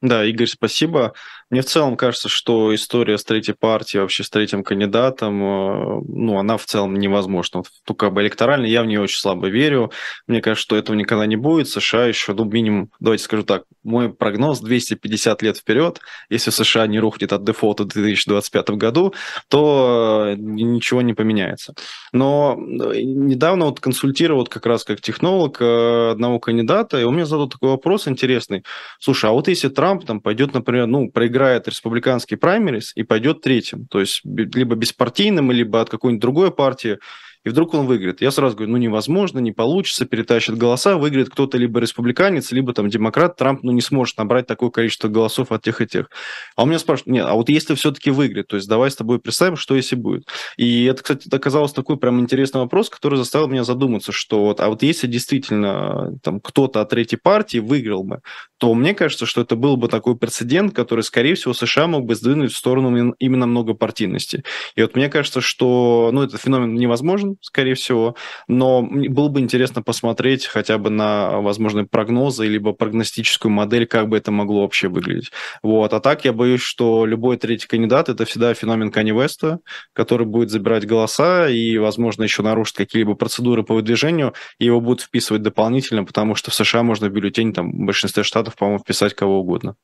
Да, Игорь, спасибо. Мне в целом кажется, что история с третьей партией, вообще с третьим кандидатом, э, ну, она в целом невозможна. Только как бы электорально я в нее очень слабо верю. Мне кажется, что этого никогда не будет. США еще, ну, минимум, давайте скажу так, мой прогноз 250 лет вперед. Если США не рухнет от дефолта в 2025 году, то э, ничего не поменяется. Но э, недавно вот консультировал как раз как технолог одного кандидата, и он мне задал такой вопрос интересный. Слушай, а вот если Трамп там пойдет, например, ну, проиграет республиканский праймерис и пойдет третьим, то есть либо беспартийным, либо от какой-нибудь другой партии, и вдруг он выиграет. Я сразу говорю, ну невозможно, не получится, перетащит голоса, выиграет кто-то либо республиканец, либо там демократ, Трамп ну, не сможет набрать такое количество голосов от тех и тех. А у меня спрашивают, нет, а вот если все-таки выиграет, то есть давай с тобой представим, что если будет. И это, кстати, оказалось такой прям интересный вопрос, который заставил меня задуматься, что вот, а вот если действительно там кто-то от третьей партии выиграл бы, то мне кажется, что это был бы такой прецедент, который, скорее всего, США мог бы сдвинуть в сторону именно многопартийности. И вот мне кажется, что ну, этот феномен невозможен, скорее всего, но было бы интересно посмотреть хотя бы на возможные прогнозы, либо прогностическую модель, как бы это могло вообще выглядеть. Вот. А так я боюсь, что любой третий кандидат – это всегда феномен Кани Веста, который будет забирать голоса и, возможно, еще нарушит какие-либо процедуры по выдвижению, и его будут вписывать дополнительно, потому что в США можно в бюллетень, там, в большинстве штатов, по-моему, вписать кого угодно.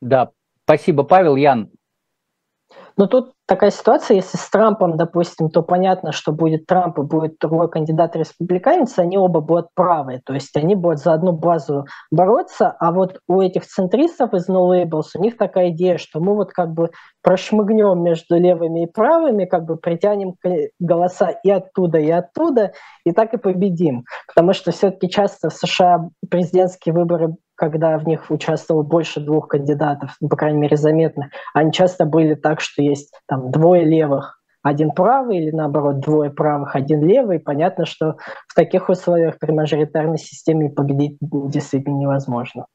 Да, спасибо, Павел. Ян, но тут такая ситуация, если с Трампом, допустим, то понятно, что будет Трамп и будет другой кандидат республиканец, они оба будут правые, то есть они будут за одну базу бороться, а вот у этих центристов из No Labels у них такая идея, что мы вот как бы прошмыгнем между левыми и правыми, как бы притянем голоса и оттуда, и оттуда, и так и победим. Потому что все-таки часто в США президентские выборы когда в них участвовало больше двух кандидатов, ну, по крайней мере, заметных, они часто были так, что есть там двое левых, один правый или наоборот двое правых, один левый. Понятно, что в таких условиях при мажоритарной системе победить действительно невозможно.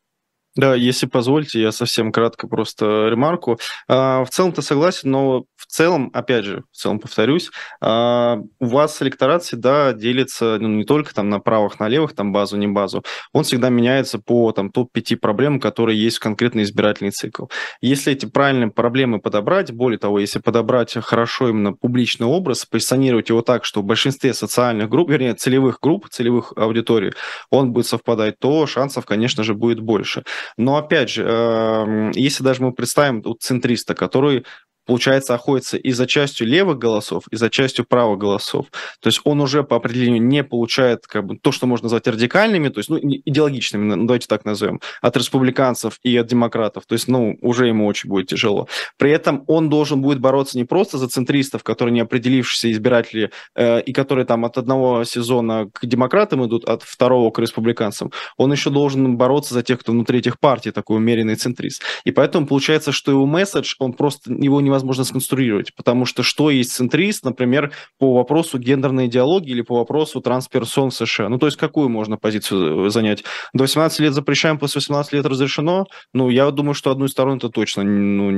Да, если позволите, я совсем кратко просто ремарку. А, в целом-то согласен, но в целом, опять же, в целом повторюсь, а, у вас электорат всегда делится ну, не только там на правых, на левых, там базу, не базу. Он всегда меняется по там топ-5 проблемам, которые есть в конкретный избирательный цикл. Если эти правильные проблемы подобрать, более того, если подобрать хорошо именно публичный образ, позиционировать его так, что в большинстве социальных групп, вернее, целевых групп, целевых аудиторий, он будет совпадать, то шансов, конечно же, будет больше. Но опять же, эм, если даже мы представим вот центриста, который получается, охотится и за частью левых голосов, и за частью правых голосов. То есть он уже по определению не получает как бы, то, что можно назвать радикальными, то есть ну, идеологичными, давайте так назовем, от республиканцев и от демократов. То есть, ну, уже ему очень будет тяжело. При этом он должен будет бороться не просто за центристов, которые не определившиеся избиратели, э, и которые там от одного сезона к демократам идут, от второго к республиканцам. Он еще должен бороться за тех, кто внутри этих партий, такой умеренный центрист. И поэтому получается, что его месседж, он просто, его невозможно сконструировать, потому что что есть центрист, например, по вопросу гендерной идеологии или по вопросу трансперсон в США? Ну, то есть какую можно позицию занять? До 18 лет запрещаем, после 18 лет разрешено? Ну, я думаю, что одну из сторон это точно ну,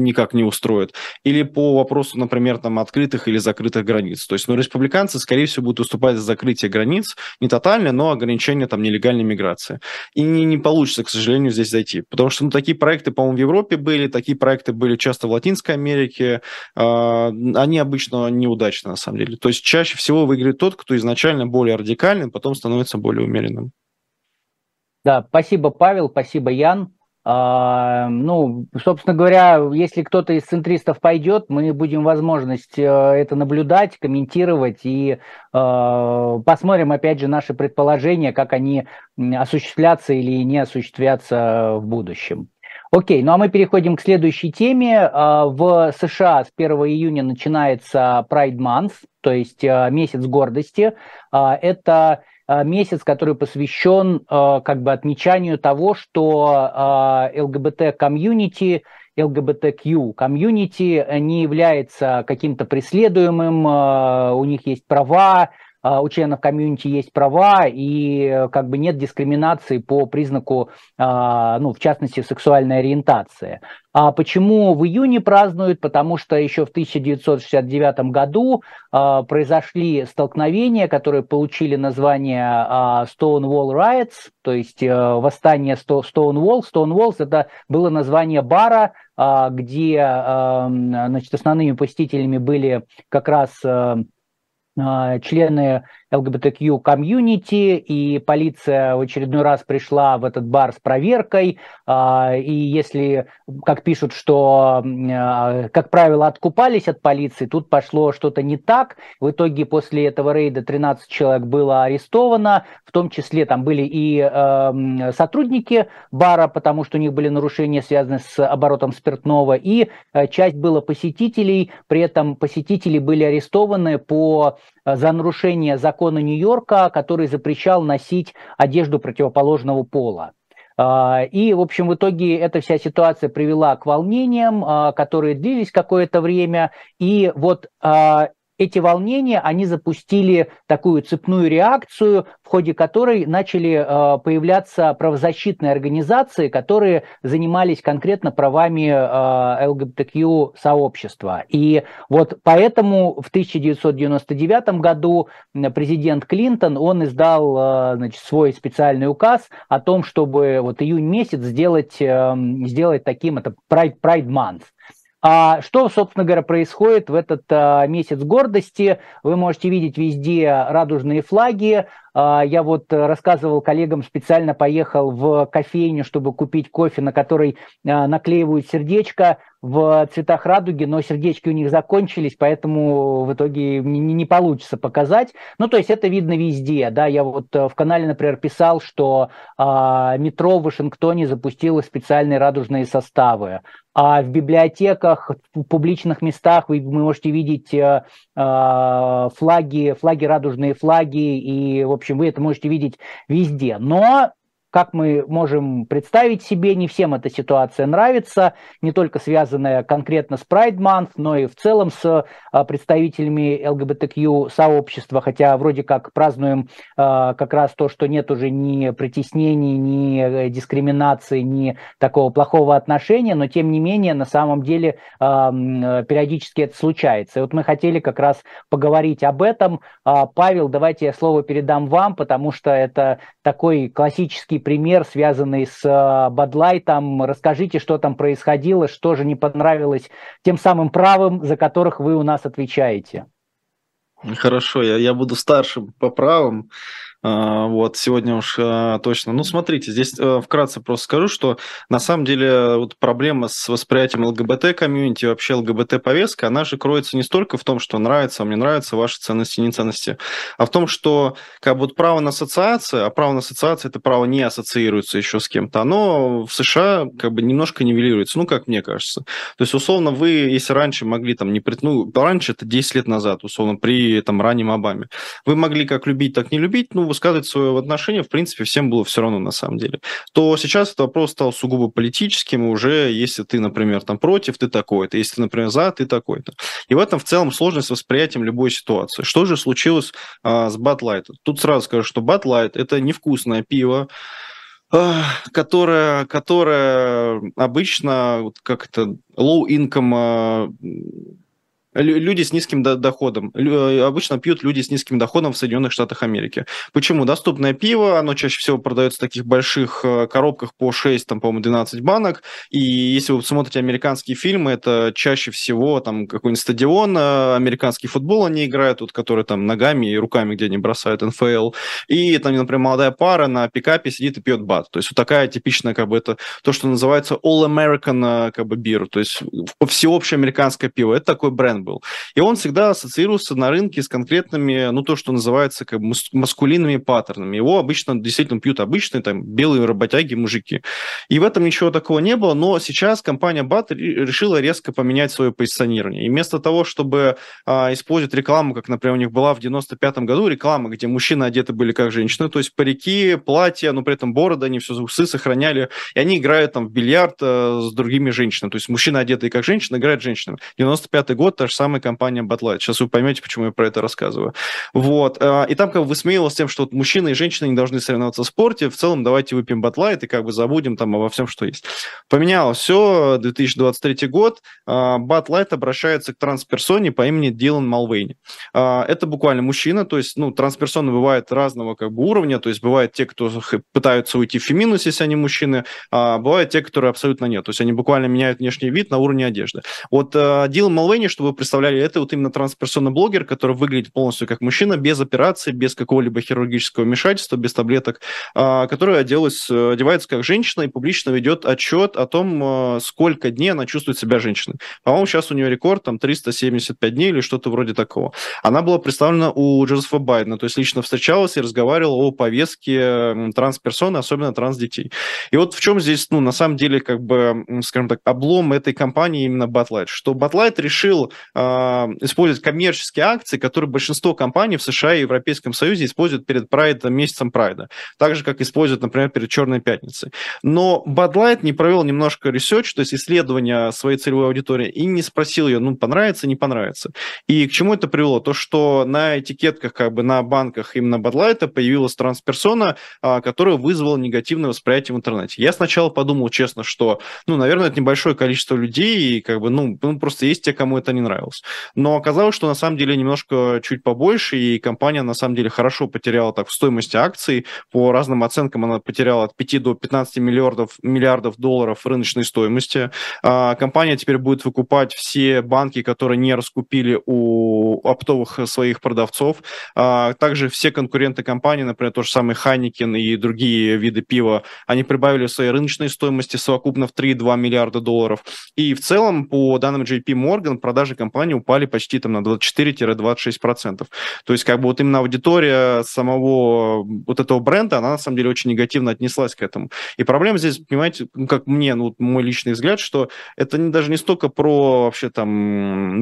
никак не устроит. Или по вопросу, например, там, открытых или закрытых границ. То есть, ну, республиканцы, скорее всего, будут выступать за закрытие границ, не тотальное, но ограничение там нелегальной миграции. И не, не получится, к сожалению, здесь зайти. Потому что ну, такие проекты, по-моему, в Европе были, такие проекты были часто в Латинской Америке. Э, они обычно неудачны, на самом деле. То есть чаще всего выиграет тот, кто изначально более радикальным, потом становится более умеренным. Да, спасибо, Павел, спасибо, Ян. А, ну, собственно говоря, если кто-то из центристов пойдет, мы будем возможность э, это наблюдать, комментировать и э, посмотрим, опять же, наши предположения, как они осуществлятся или не осуществятся в будущем. Окей, ну а мы переходим к следующей теме. А, в США с 1 июня начинается Pride Month, то есть э, месяц гордости. А, это месяц, который посвящен как бы отмечанию того, что ЛГБТ-комьюнити LGBTQ комьюнити не является каким-то преследуемым, у них есть права, у членов комьюнити есть права, и как бы нет дискриминации по признаку, ну, в частности, сексуальной ориентации. А почему в июне празднуют? Потому что еще в 1969 году э, произошли столкновения, которые получили название э, Stonewall Riots, то есть э, восстание Stonewall. Stonewall это было название бара, э, где э, значит, основными посетителями были как раз э, члены ЛГБТQ комьюнити, и полиция в очередной раз пришла в этот бар с проверкой, а, и если, как пишут, что, а, как правило, откупались от полиции, тут пошло что-то не так, в итоге после этого рейда 13 человек было арестовано, в том числе там были и эм, сотрудники бара, потому что у них были нарушения, связанные с оборотом спиртного, и часть было посетителей, при этом посетители были арестованы по за нарушение закона закона Нью-Йорка, который запрещал носить одежду противоположного пола. А, и, в общем, в итоге эта вся ситуация привела к волнениям, а, которые длились какое-то время. И вот а, эти волнения, они запустили такую цепную реакцию, в ходе которой начали э, появляться правозащитные организации, которые занимались конкретно правами э, ЛГБТQ-сообщества. И вот поэтому в 1999 году президент Клинтон, он издал э, значит, свой специальный указ о том, чтобы вот июнь месяц сделать, сделать таким, это Pride, Pride Month. А что, собственно говоря, происходит в этот а, месяц гордости? Вы можете видеть везде радужные флаги, а, я вот рассказывал коллегам, специально поехал в кофейню, чтобы купить кофе, на который а, наклеивают сердечко в цветах радуги, но сердечки у них закончились, поэтому в итоге не, получится показать. Ну, то есть это видно везде, да, я вот э, в канале, например, писал, что а, метро в Вашингтоне запустило специальные радужные составы, а в библиотеках, в публичных местах вы, вы можете видеть э, флаги, флаги, радужные флаги, и, в общем, вы это можете видеть везде. Но как мы можем представить себе, не всем эта ситуация нравится, не только связанная конкретно с Pride Month, но и в целом с а, представителями ЛГБТQ-сообщества, хотя вроде как празднуем а, как раз то, что нет уже ни притеснений, ни э, дискриминации, ни такого плохого отношения, но тем не менее на самом деле а, периодически это случается. И вот мы хотели как раз поговорить об этом. Павел, давайте я слово передам вам, потому что это такой классический пример, связанный с э, Бадлайтом. Расскажите, что там происходило, что же не понравилось тем самым правым, за которых вы у нас отвечаете. Хорошо, я, я буду старшим по правам. А, вот, сегодня уж а, точно. Ну, смотрите, здесь э, вкратце просто скажу, что на самом деле вот проблема с восприятием ЛГБТ-комьюнити, вообще ЛГБТ-повестка, она же кроется не столько в том, что нравится, вам не нравится ваши ценности, не ценности, а в том, что как бы вот право на ассоциацию, а право на ассоциацию – это право не ассоциируется еще с кем-то, оно в США как бы немножко нивелируется, ну, как мне кажется. То есть, условно, вы, если раньше могли там не... Ну, раньше это 10 лет назад, условно, при там раннем Обаме, вы могли как любить, так не любить, ну, высказывать свое отношение, в принципе, всем было все равно на самом деле. То сейчас этот вопрос стал сугубо политическим, уже если ты, например, там против, ты такой-то, если ты, например, за, ты такой-то. И в этом в целом сложность с восприятием любой ситуации. Что же случилось а, с Light? Тут сразу скажу, что Light – это невкусное пиво, а, которая, которая обычно как это low income а, Люди с низким доходом. Э, обычно пьют люди с низким доходом в Соединенных Штатах Америки. Почему? Доступное пиво, оно чаще всего продается в таких больших э, коробках по 6, там, по-моему, 12 банок. И если вы смотрите американские фильмы, это чаще всего там какой-нибудь стадион, э, американский футбол они играют, вот, который там ногами и руками где они бросают НФЛ. И там, например, молодая пара на пикапе сидит и пьет бат. То есть вот такая типичная, как бы, это то, что называется all-American, как бы, beer. То есть всеобщее американское пиво. Это такой бренд был. И он всегда ассоциировался на рынке с конкретными, ну, то, что называется как бы маскулинными паттернами. Его обычно действительно пьют обычные там белые работяги, мужики. И в этом ничего такого не было, но сейчас компания BAT решила резко поменять свое позиционирование. И вместо того, чтобы а, использовать рекламу, как, например, у них была в 95 году реклама, где мужчины одеты были как женщины, то есть парики, платья, но при этом бороды, они все усы сохраняли, и они играют там в бильярд э, с другими женщинами. То есть мужчины, одетые как женщины, играют женщинами. 95 год, та же самая компания Batlight. Сейчас вы поймете, почему я про это рассказываю. Вот. А, и там как бы высмеивалось тем, что вот мужчины и женщины не должны соревноваться в спорте. В целом давайте выпьем Batlight и как бы забудем там обо всем, что есть. Поменялось все. 2023 год. А, обращается к трансперсоне по имени Дилан Малвейни. А, это буквально мужчина, то есть, ну, трансперсоны бывают разного как бы уровня, то есть бывают те, кто пытаются уйти в феминус, если они мужчины, а бывают те, которые абсолютно нет, то есть они буквально меняют внешний вид на уровне одежды. Вот Дилан Малвейни, чтобы представляли, это вот именно трансперсонный блогер, который выглядит полностью как мужчина, без операции, без какого-либо хирургического вмешательства, без таблеток, а, который оделась, одевается как женщина и публично ведет отчет о том, а, сколько дней она чувствует себя женщиной. По-моему, сейчас у нее рекорд там 375 дней или что-то вроде такого. Она была представлена у Джозефа Байдена, то есть лично встречалась и разговаривала о повестке трансперсоны, особенно транс-детей. И вот в чем здесь, ну, на самом деле, как бы, скажем так, облом этой компании именно Batlight, что Batlight решил использовать коммерческие акции, которые большинство компаний в США и Европейском Союзе используют перед Pride, месяцем Прайда. Так же, как используют, например, перед Черной Пятницей. Но Bud Light не провел немножко research, то есть исследование своей целевой аудитории, и не спросил ее, ну, понравится, не понравится. И к чему это привело? То, что на этикетках, как бы на банках именно Bud Light появилась трансперсона, а, которая вызвала негативное восприятие в интернете. Я сначала подумал, честно, что, ну, наверное, это небольшое количество людей, и как бы, ну, ну просто есть те, кому это не нравилось. House. Но оказалось, что на самом деле немножко чуть побольше, и компания на самом деле хорошо потеряла так в стоимости акций. По разным оценкам она потеряла от 5 до 15 миллиардов, миллиардов долларов рыночной стоимости. А, компания теперь будет выкупать все банки, которые не раскупили у оптовых своих продавцов. А, также все конкуренты компании, например, тот же самый Хайникин и другие виды пива, они прибавили своей рыночной стоимости совокупно в 3,2 миллиарда долларов. И в целом, по данным JP Morgan, продажи компании компании упали почти там на 24-26%. То есть как бы вот именно аудитория самого вот этого бренда, она на самом деле очень негативно отнеслась к этому. И проблема здесь, понимаете, ну, как мне, ну, мой личный взгляд, что это не, даже не столько про вообще там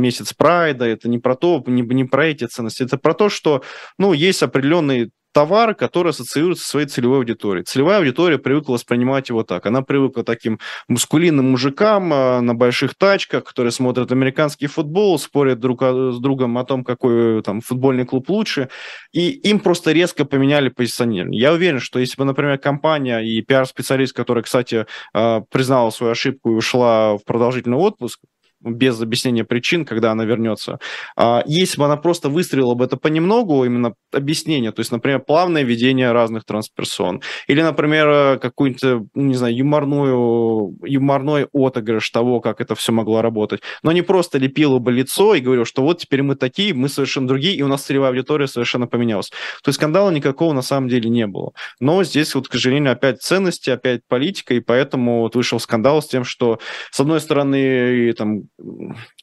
месяц прайда, это не про то, не, не про эти ценности, это про то, что, ну, есть определенный товар, который ассоциируется со своей целевой аудиторией. Целевая аудитория привыкла воспринимать его так. Она привыкла таким мускулинным мужикам э, на больших тачках, которые смотрят американский футбол, спорят друг с другом о том, какой там футбольный клуб лучше, и им просто резко поменяли позиционирование. Я уверен, что если бы, например, компания и пиар-специалист, который, кстати, э, признала свою ошибку и ушла в продолжительный отпуск, без объяснения причин, когда она вернется. А если бы она просто выстрелила бы это понемногу, именно объяснение, то есть, например, плавное ведение разных трансперсон, или, например, какую-нибудь, не знаю, юморную, юморной отыгрыш того, как это все могло работать, но не просто лепила бы лицо и говорила, что вот теперь мы такие, мы совершенно другие, и у нас целевая аудитория совершенно поменялась. То есть скандала никакого на самом деле не было. Но здесь вот, к сожалению, опять ценности, опять политика, и поэтому вот вышел скандал с тем, что, с одной стороны, там,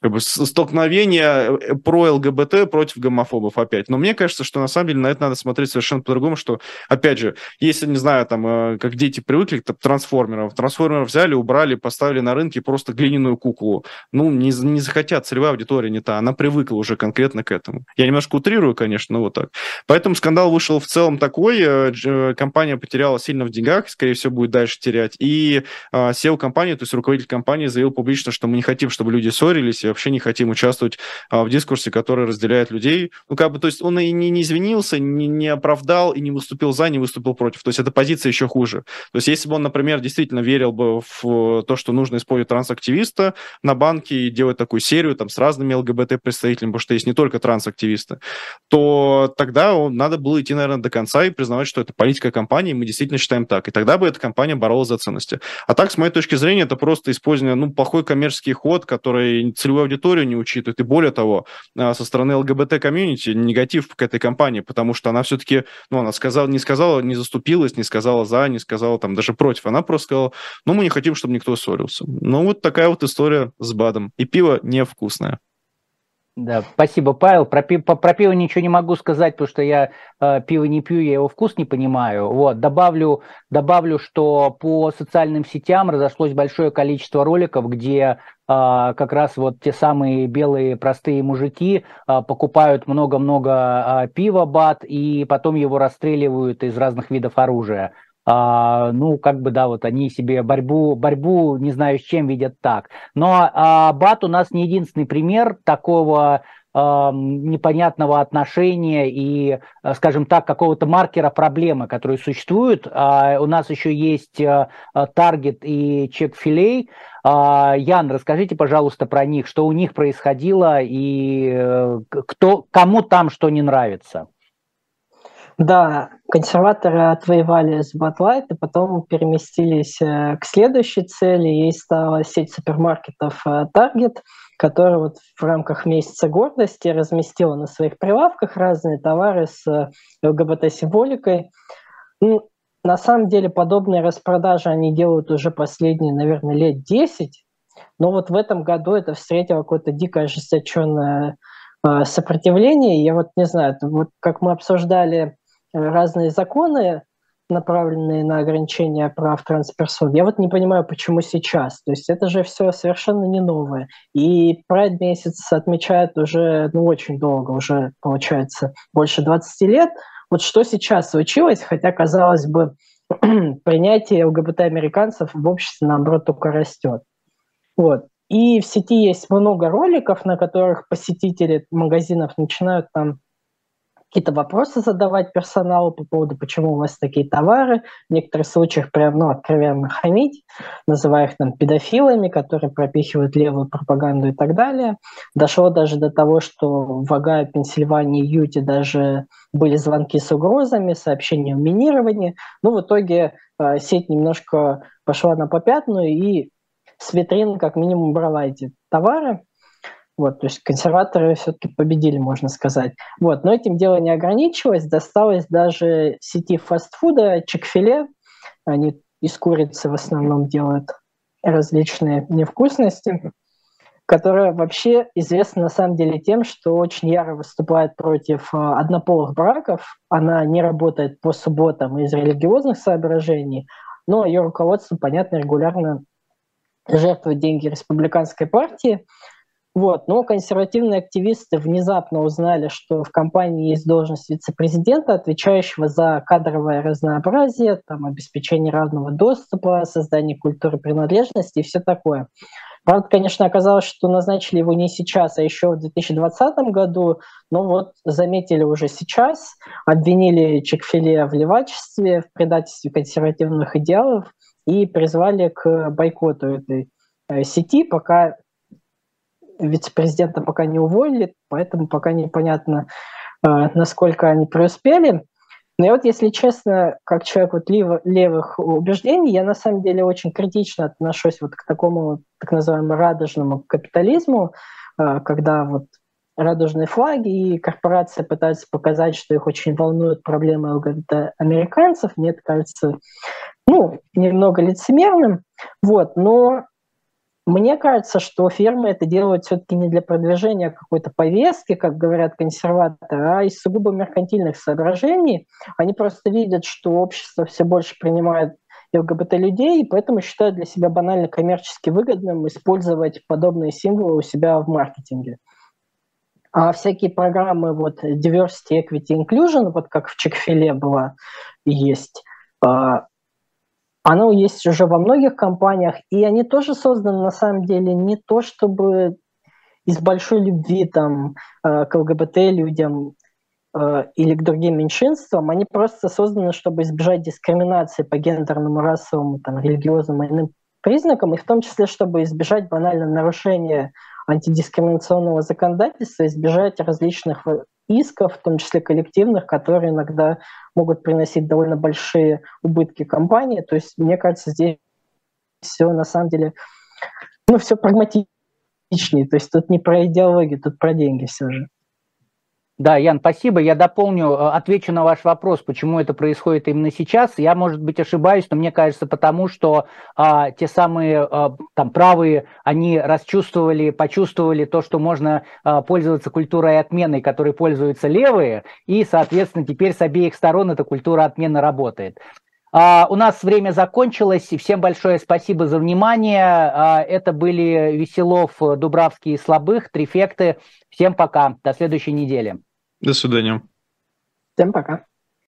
как бы столкновение э, про ЛГБТ против гомофобов опять. Но мне кажется, что на самом деле на это надо смотреть совершенно по-другому, что, опять же, если, не знаю, там, э, как дети привыкли к трансформерам, трансформеров взяли, убрали, поставили на рынке просто глиняную куклу. Ну, не, не захотят, целевая аудитория не та, она привыкла уже конкретно к этому. Я немножко утрирую, конечно, но вот так. Поэтому скандал вышел в целом такой, э, компания потеряла сильно в деньгах, скорее всего, будет дальше терять, и SEO компании, то есть руководитель компании заявил публично, что мы не хотим, чтобы люди ссорились, и вообще не хотим участвовать а, в дискурсе, который разделяет людей. Ну, как бы, то есть он и не, не извинился, не, не оправдал, и не выступил за, не выступил против. То есть эта позиция еще хуже. То есть если бы он, например, действительно верил бы в то, что нужно использовать трансактивиста на банке и делать такую серию там с разными ЛГБТ-представителями, потому что есть не только трансактивисты, то тогда он, надо было идти, наверное, до конца и признавать, что это политика компании, мы действительно считаем так. И тогда бы эта компания боролась за ценности. А так, с моей точки зрения, это просто использование, ну, плохой коммерческий ход, который целевую аудиторию не учитывает. И более того, а, со стороны ЛГБТ-комьюнити негатив к этой компании, потому что она все-таки, ну, она сказала, не сказала, не заступилась, не сказала за, не сказала там даже против. Она просто сказала, ну, мы не хотим, чтобы никто ссорился. Ну, вот такая вот история с БАДом. И пиво невкусное. Да, спасибо, Павел. Про, пиво, про пиво ничего не могу сказать, потому что я э, пиво не пью, я его вкус не понимаю. Вот, добавлю, добавлю, что по социальным сетям разошлось большое количество роликов, где э, как раз вот те самые белые простые мужики э, покупают много-много э, пива бат и потом его расстреливают из разных видов оружия а, ну, как бы, да, вот они себе борьбу, борьбу, не знаю, с чем видят так. Но а, БАТ у нас не единственный пример такого а, непонятного отношения и, а, скажем так, какого-то маркера проблемы, которые существуют. А, у нас еще есть Таргет и Чек-Филей. Ян, расскажите, пожалуйста, про них, что у них происходило и э, кто, кому там что не нравится. Да, консерваторы отвоевали с Батлайт и потом переместились э, к следующей цели. Ей стала сеть супермаркетов э, Target, которая вот в рамках месяца гордости разместила на своих прилавках разные товары с э, ЛГБТ-символикой. Ну, на самом деле подобные распродажи они делают уже последние, наверное, лет 10, но вот в этом году это встретило какое-то дико ожесточенное сопротивление. Я вот не знаю, вот как мы обсуждали разные законы, направленные на ограничение прав трансперсон. Я вот не понимаю, почему сейчас. То есть это же все совершенно не новое. И Pride месяц отмечают уже ну, очень долго, уже получается больше 20 лет. Вот что сейчас случилось, хотя, казалось бы, [CLEARS THROAT] принятие ЛГБТ-американцев в обществе, наоборот, только растет. Вот. И в сети есть много роликов, на которых посетители магазинов начинают там какие-то вопросы задавать персоналу по поводу, почему у вас такие товары. В некоторых случаях прям, ну, откровенно хамить, называя их там педофилами, которые пропихивают левую пропаганду и так далее. Дошло даже до того, что в Огайо, Пенсильвании, Юте даже были звонки с угрозами, сообщения о минировании. Ну, в итоге э, сеть немножко пошла на попятную и с витрин как минимум брала эти товары, вот, то есть консерваторы все-таки победили, можно сказать. Вот, но этим дело не ограничилось, досталось даже сети фастфуда Чикфиле. Они из курицы в основном делают различные невкусности, которая вообще известна на самом деле тем, что очень яро выступает против э, однополых браков. Она не работает по субботам из религиозных соображений, но ее руководство, понятно, регулярно жертвует деньги республиканской партии. Вот. Но консервативные активисты внезапно узнали, что в компании есть должность вице-президента, отвечающего за кадровое разнообразие, там, обеспечение равного доступа, создание культуры принадлежности и все такое. Правда, конечно, оказалось, что назначили его не сейчас, а еще в 2020 году, но вот заметили уже сейчас, обвинили Чекфиле в левачестве, в предательстве консервативных идеалов и призвали к бойкоту этой э, сети, пока вице-президента пока не уволили, поэтому пока непонятно, насколько они преуспели. Но я вот, если честно, как человек вот лев, левых убеждений, я на самом деле очень критично отношусь вот к такому так называемому радужному капитализму, когда вот радужные флаги, и корпорации пытаются показать, что их очень волнуют проблемы ЛГБТ-американцев. Мне это кажется ну, немного лицемерным. Вот, но мне кажется, что фирмы это делают все-таки не для продвижения какой-то повестки, как говорят консерваторы, а из сугубо меркантильных соображений. Они просто видят, что общество все больше принимает ЛГБТ-людей, и поэтому считают для себя банально коммерчески выгодным использовать подобные символы у себя в маркетинге. А всякие программы вот diversity, equity, inclusion, вот как в Чекфиле была, есть, а, оно есть уже во многих компаниях, и они тоже созданы на самом деле не то, чтобы из большой любви там, а, к ЛГБТ людям а, или к другим меньшинствам, они просто созданы, чтобы избежать дискриминации по гендерному, расовому, там, религиозному и иным признакам, и в том числе, чтобы избежать банального нарушения антидискриминационного законодательства, избежать различных исков, в том числе коллективных, которые иногда могут приносить довольно большие убытки компании. То есть, мне кажется, здесь все на самом деле, ну, все прагматичнее. То есть тут не про идеологию, тут про деньги все же. Да, Ян, спасибо. Я дополню, э, отвечу на ваш вопрос, почему это происходит именно сейчас. Я, может быть, ошибаюсь, но мне кажется, потому что а, те самые а, там правые, они расчувствовали, почувствовали то, что можно а, пользоваться культурой отмены, которой пользуются левые, и, соответственно, теперь с обеих сторон эта культура отмены работает. Uh, у нас время закончилось. Всем большое спасибо за внимание. Uh, это были Веселов, Дубравский и Слабых, Трифекты. Всем пока. До следующей недели. До свидания. Всем пока.